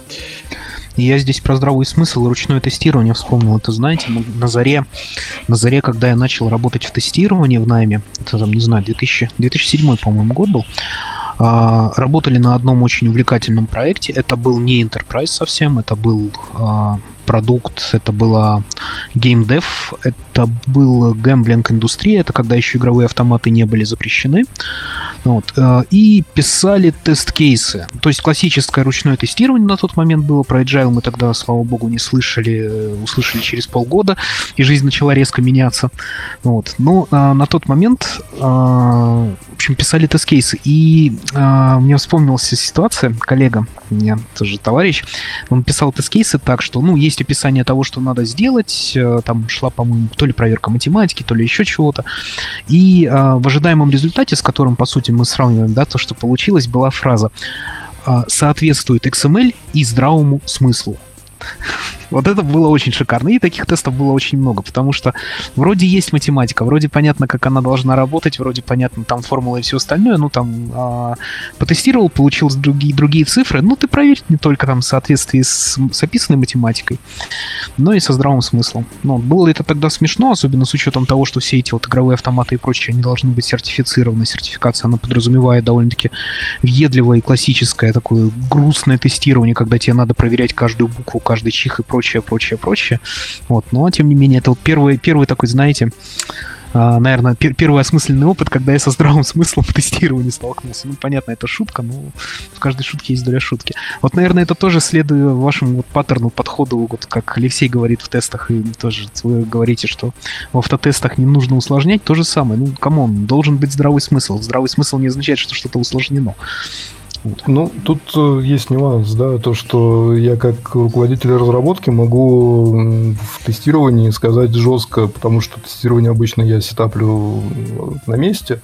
Я здесь про здравый смысл ручное тестирование вспомнил. Это, знаете, на заре, на заре, когда я начал работать в тестировании в найме, это там, не знаю, 2000, 2007, по-моему, год был, работали на одном очень увлекательном проекте. Это был не Enterprise совсем, это был а, продукт, это была геймдев, это был гэмблинг индустрия, это когда еще игровые автоматы не были запрещены. Вот. Э, и писали тест-кейсы. То есть классическое ручное тестирование на тот момент было. Про agile мы тогда, слава богу, не слышали. Э, услышали через полгода, и жизнь начала резко меняться. Вот. Но а, на тот момент, а, общем, писали тест-кейсы. И а, мне вспомнилась ситуация, коллега, у меня тоже товарищ, он писал тест-кейсы так, что, ну, есть описание того, что надо сделать, там шла, по-моему, то ли проверка математики, то ли еще чего-то. И в ожидаемом результате, с которым, по сути, мы сравниваем, да, то, что получилось, была фраза «соответствует XML и здравому смыслу». Вот это было очень шикарно. И таких тестов было очень много, потому что вроде есть математика, вроде понятно, как она должна работать, вроде понятно там формула и все остальное, ну там а, потестировал, получил другие, другие цифры, ну ты проверь не только там в соответствии с, с описанной математикой, но и со здравым смыслом. Ну, было это тогда смешно, особенно с учетом того, что все эти вот игровые автоматы и прочее, они должны быть сертифицированы. Сертификация, она подразумевает довольно-таки въедливое и классическое такое грустное тестирование, когда тебе надо проверять каждую букву, каждый чих и прочее прочее, прочее. Вот, но тем не менее, это вот первый, первый такой, знаете, Э, наверное, пер- первый осмысленный опыт, когда я со здравым смыслом в тестировании столкнулся. Ну, понятно, это шутка, но в каждой шутке есть доля шутки. Вот, наверное, это тоже следует вашему вот паттерну, подходу, вот как Алексей говорит в тестах, и тоже вы говорите, что в автотестах не нужно усложнять, то же самое. Ну, come on, должен быть здравый смысл. Здравый смысл не означает, что что-то усложнено. Ну, тут э, есть нюанс, да, то, что я как руководитель разработки могу в тестировании сказать жестко, потому что тестирование обычно я сетаплю на месте,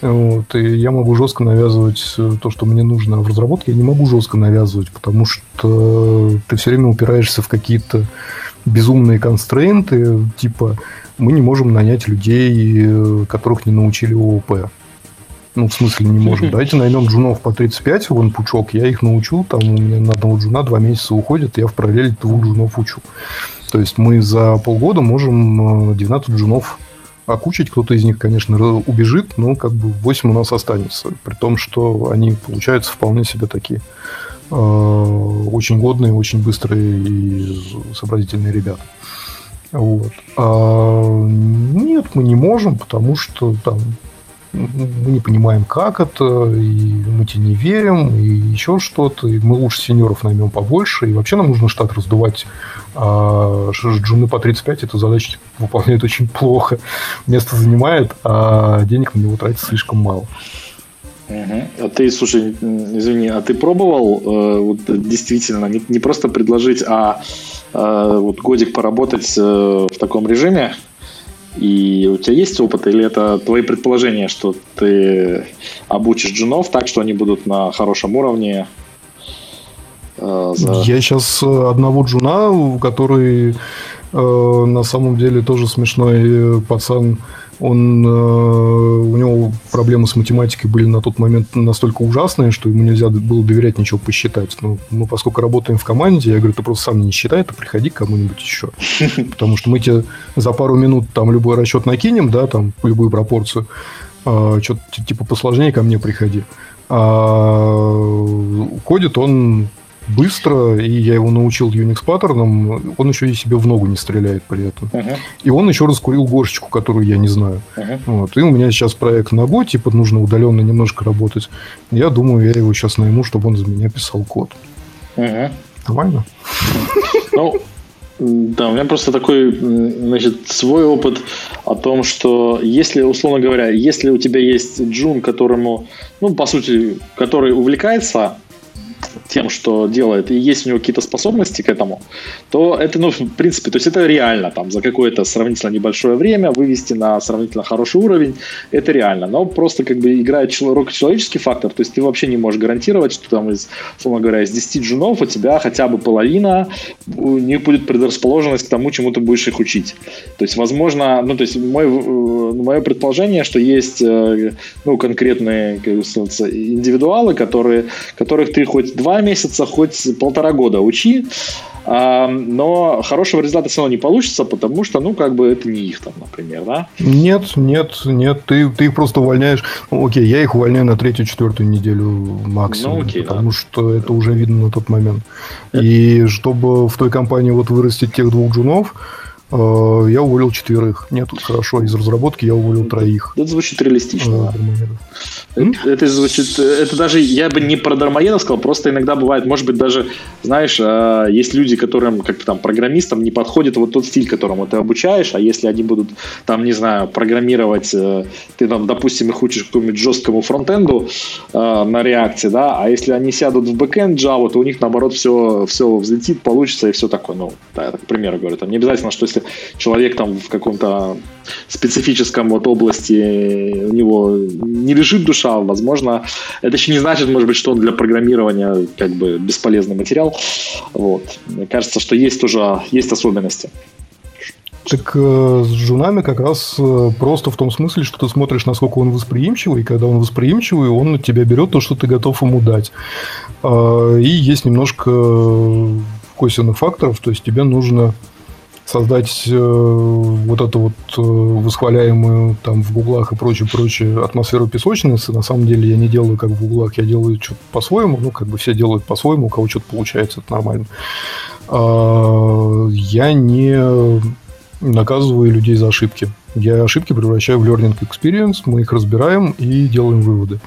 вот, и я могу жестко навязывать э, то, что мне нужно. в разработке я не могу жестко навязывать, потому что ты все время упираешься в какие-то безумные констрейнты, типа мы не можем нанять людей, э, которых не научили ООП. Ну, в смысле, не можем. Давайте наймем джунов по 35, вон пучок, я их научу, там у меня на одного джуна два месяца уходит, я в параллель двух джунов учу. То есть мы за полгода можем 12 э, джунов окучить, кто-то из них, конечно, убежит, но как бы 8 у нас останется. При том, что они получаются вполне себе такие э, очень годные, очень быстрые и сообразительные ребята. Вот. А, нет, мы не можем, потому что там мы не понимаем, как это, и мы тебе не верим, и еще что-то, и мы лучше сеньоров наймем побольше, и вообще нам нужно штат раздувать. А джуны по 35 эту задачу выполняют очень плохо, место занимает, а денег на него тратить слишком мало. А ты, слушай, извини, а ты пробовал э, вот, действительно не, не просто предложить, а э, вот годик поработать э, в таком режиме, и у тебя есть опыт, или это твои предположения, что ты обучишь джунов так, что они будут на хорошем уровне? Э, за... Я сейчас э, одного джуна, который э, на самом деле тоже смешной э, пацан, он, э, у него проблемы с математикой были на тот момент настолько ужасные, что ему нельзя было доверять ничего посчитать. Но ну, мы, поскольку работаем в команде, я говорю, ты просто сам не считай, ты приходи к кому-нибудь еще. Потому что мы тебе за пару минут там любой расчет накинем, да, там любую пропорцию, а, что-то типа посложнее ко мне приходи. А ходит он быстро, и я его научил Unix паттернам, он еще и себе в ногу не стреляет при этом. Uh-huh. И он еще раскурил горшечку, которую я не знаю. Uh-huh. Вот. И у меня сейчас проект на Go, типа нужно удаленно немножко работать. Я думаю, я его сейчас найму, чтобы он за меня писал код. Uh-huh. Нормально? Ну, да, у меня просто такой, значит, свой опыт о том, что если, условно говоря, если у тебя есть джун, которому, ну, по сути, который увлекается тем, что делает, и есть у него какие-то способности к этому, то это, ну, в принципе, то есть это реально там за какое-то сравнительно небольшое время вывести на сравнительно хороший уровень, это реально. Но просто как бы играет человеческий фактор, то есть ты вообще не можешь гарантировать, что там из, условно говоря, из 10 джунов у тебя хотя бы половина у них будет предрасположенность к тому, чему ты будешь их учить. То есть, возможно, ну, то есть мой, э, мое предположение, что есть, э, ну, конкретные, как бы, индивидуалы, которые, которых ты хоть два месяца, хоть полтора года учи, а, но хорошего результата все равно не получится, потому что, ну, как бы это не их там, например, да? Нет, нет, нет, ты, ты их просто увольняешь. Ну, окей, я их увольняю на третью-четвертую неделю максимум, ну, окей, потому да. что это уже видно на тот момент. Это... И чтобы в той компании вот вырастить тех двух джунов, я уволил четверых. Нет, хорошо, из разработки я уволил троих. Это звучит реалистично. Это, это звучит... Это даже, я бы не про дармоедов сказал, просто иногда бывает, может быть, даже, знаешь, э, есть люди, которым, как там, программистам не подходит вот тот стиль, которому ты обучаешь, а если они будут, там, не знаю, программировать, э, ты там, допустим, их учишь какому-нибудь жесткому фронтенду на реакте, да, а если они сядут в бэкенд Java, то у них, наоборот, все, все взлетит, получится и все такое. Ну, да, я так, к примеру говорю. Там не обязательно, что если человек там в каком-то специфическом вот области у него не лежит душа, возможно, это еще не значит, может быть, что он для программирования как бы бесполезный материал. Вот. Мне кажется, что есть тоже есть особенности. Так э, с жунами как раз э, просто в том смысле, что ты смотришь, насколько он восприимчивый, и когда он восприимчивый, он на тебя берет то, что ты готов ему дать. Э, и есть немножко косвенных факторов, то есть тебе нужно создать э, вот эту вот э, восхваляемую там в гуглах и прочее, прочее атмосферу песочницы. На самом деле я не делаю как в гуглах, я делаю что-то по-своему. Ну, как бы все делают по-своему, у кого что-то получается, это нормально. А, я не наказываю людей за ошибки. Я ошибки превращаю в learning experience, мы их разбираем и делаем выводы.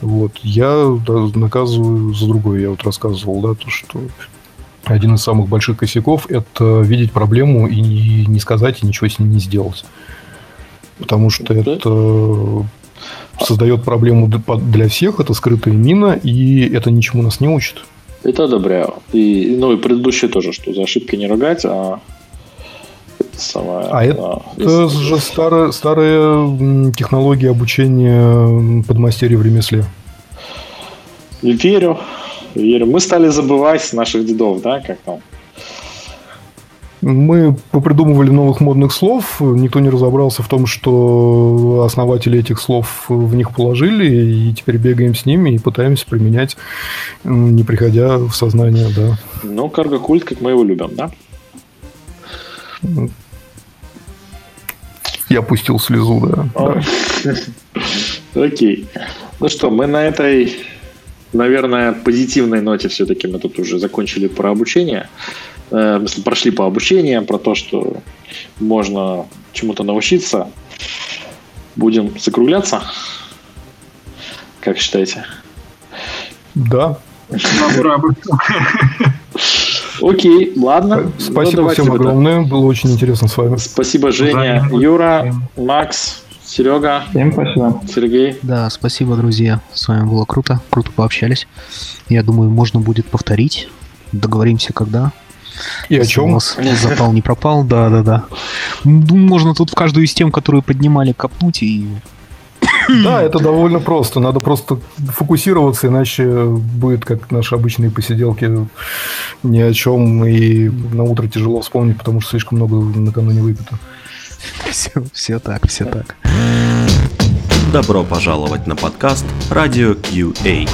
Вот. Я да, наказываю за другое, я вот рассказывал, да, то, что один из самых больших косяков – это видеть проблему и не сказать, и ничего с ней не сделать. Потому что это создает проблему для всех, это скрытая мина, и это ничему нас не учит. Это одобряю. И, ну, и предыдущее тоже, что за ошибки не ругать, а это самое... А да, это если... же старая, старая технология обучения подмастерья в ремесле. Верю верю. Мы стали забывать наших дедов, да, как там. Мы попридумывали новых модных слов, никто не разобрался в том, что основатели этих слов в них положили, и теперь бегаем с ними и пытаемся применять, не приходя в сознание, да. Ну, карго-культ, как мы его любим, да? Я пустил слезу, да. Окей. Ну что, мы на этой наверное, позитивной ноте все-таки мы тут уже закончили про обучение. Э, прошли по обучению, про то, что можно чему-то научиться. Будем закругляться. Как считаете? Да. Окей, ладно. Спасибо ну, всем огромное. Было очень интересно с вами. Спасибо, Женя, Юра, Макс. Серега. Всем спасибо. Сергей. Да, спасибо, друзья. С вами было круто. Круто пообщались. Я думаю, можно будет повторить. Договоримся, когда. И о чем? У нас запал не пропал, да, да, да. Можно тут в каждую из тем, которые поднимали, копнуть и да, это довольно просто. Надо просто фокусироваться, иначе будет как наши обычные посиделки ни о чем. И на утро тяжело вспомнить, потому что слишком много накануне выпито. Все, все так, все так. Добро пожаловать на подкаст «Радио QA».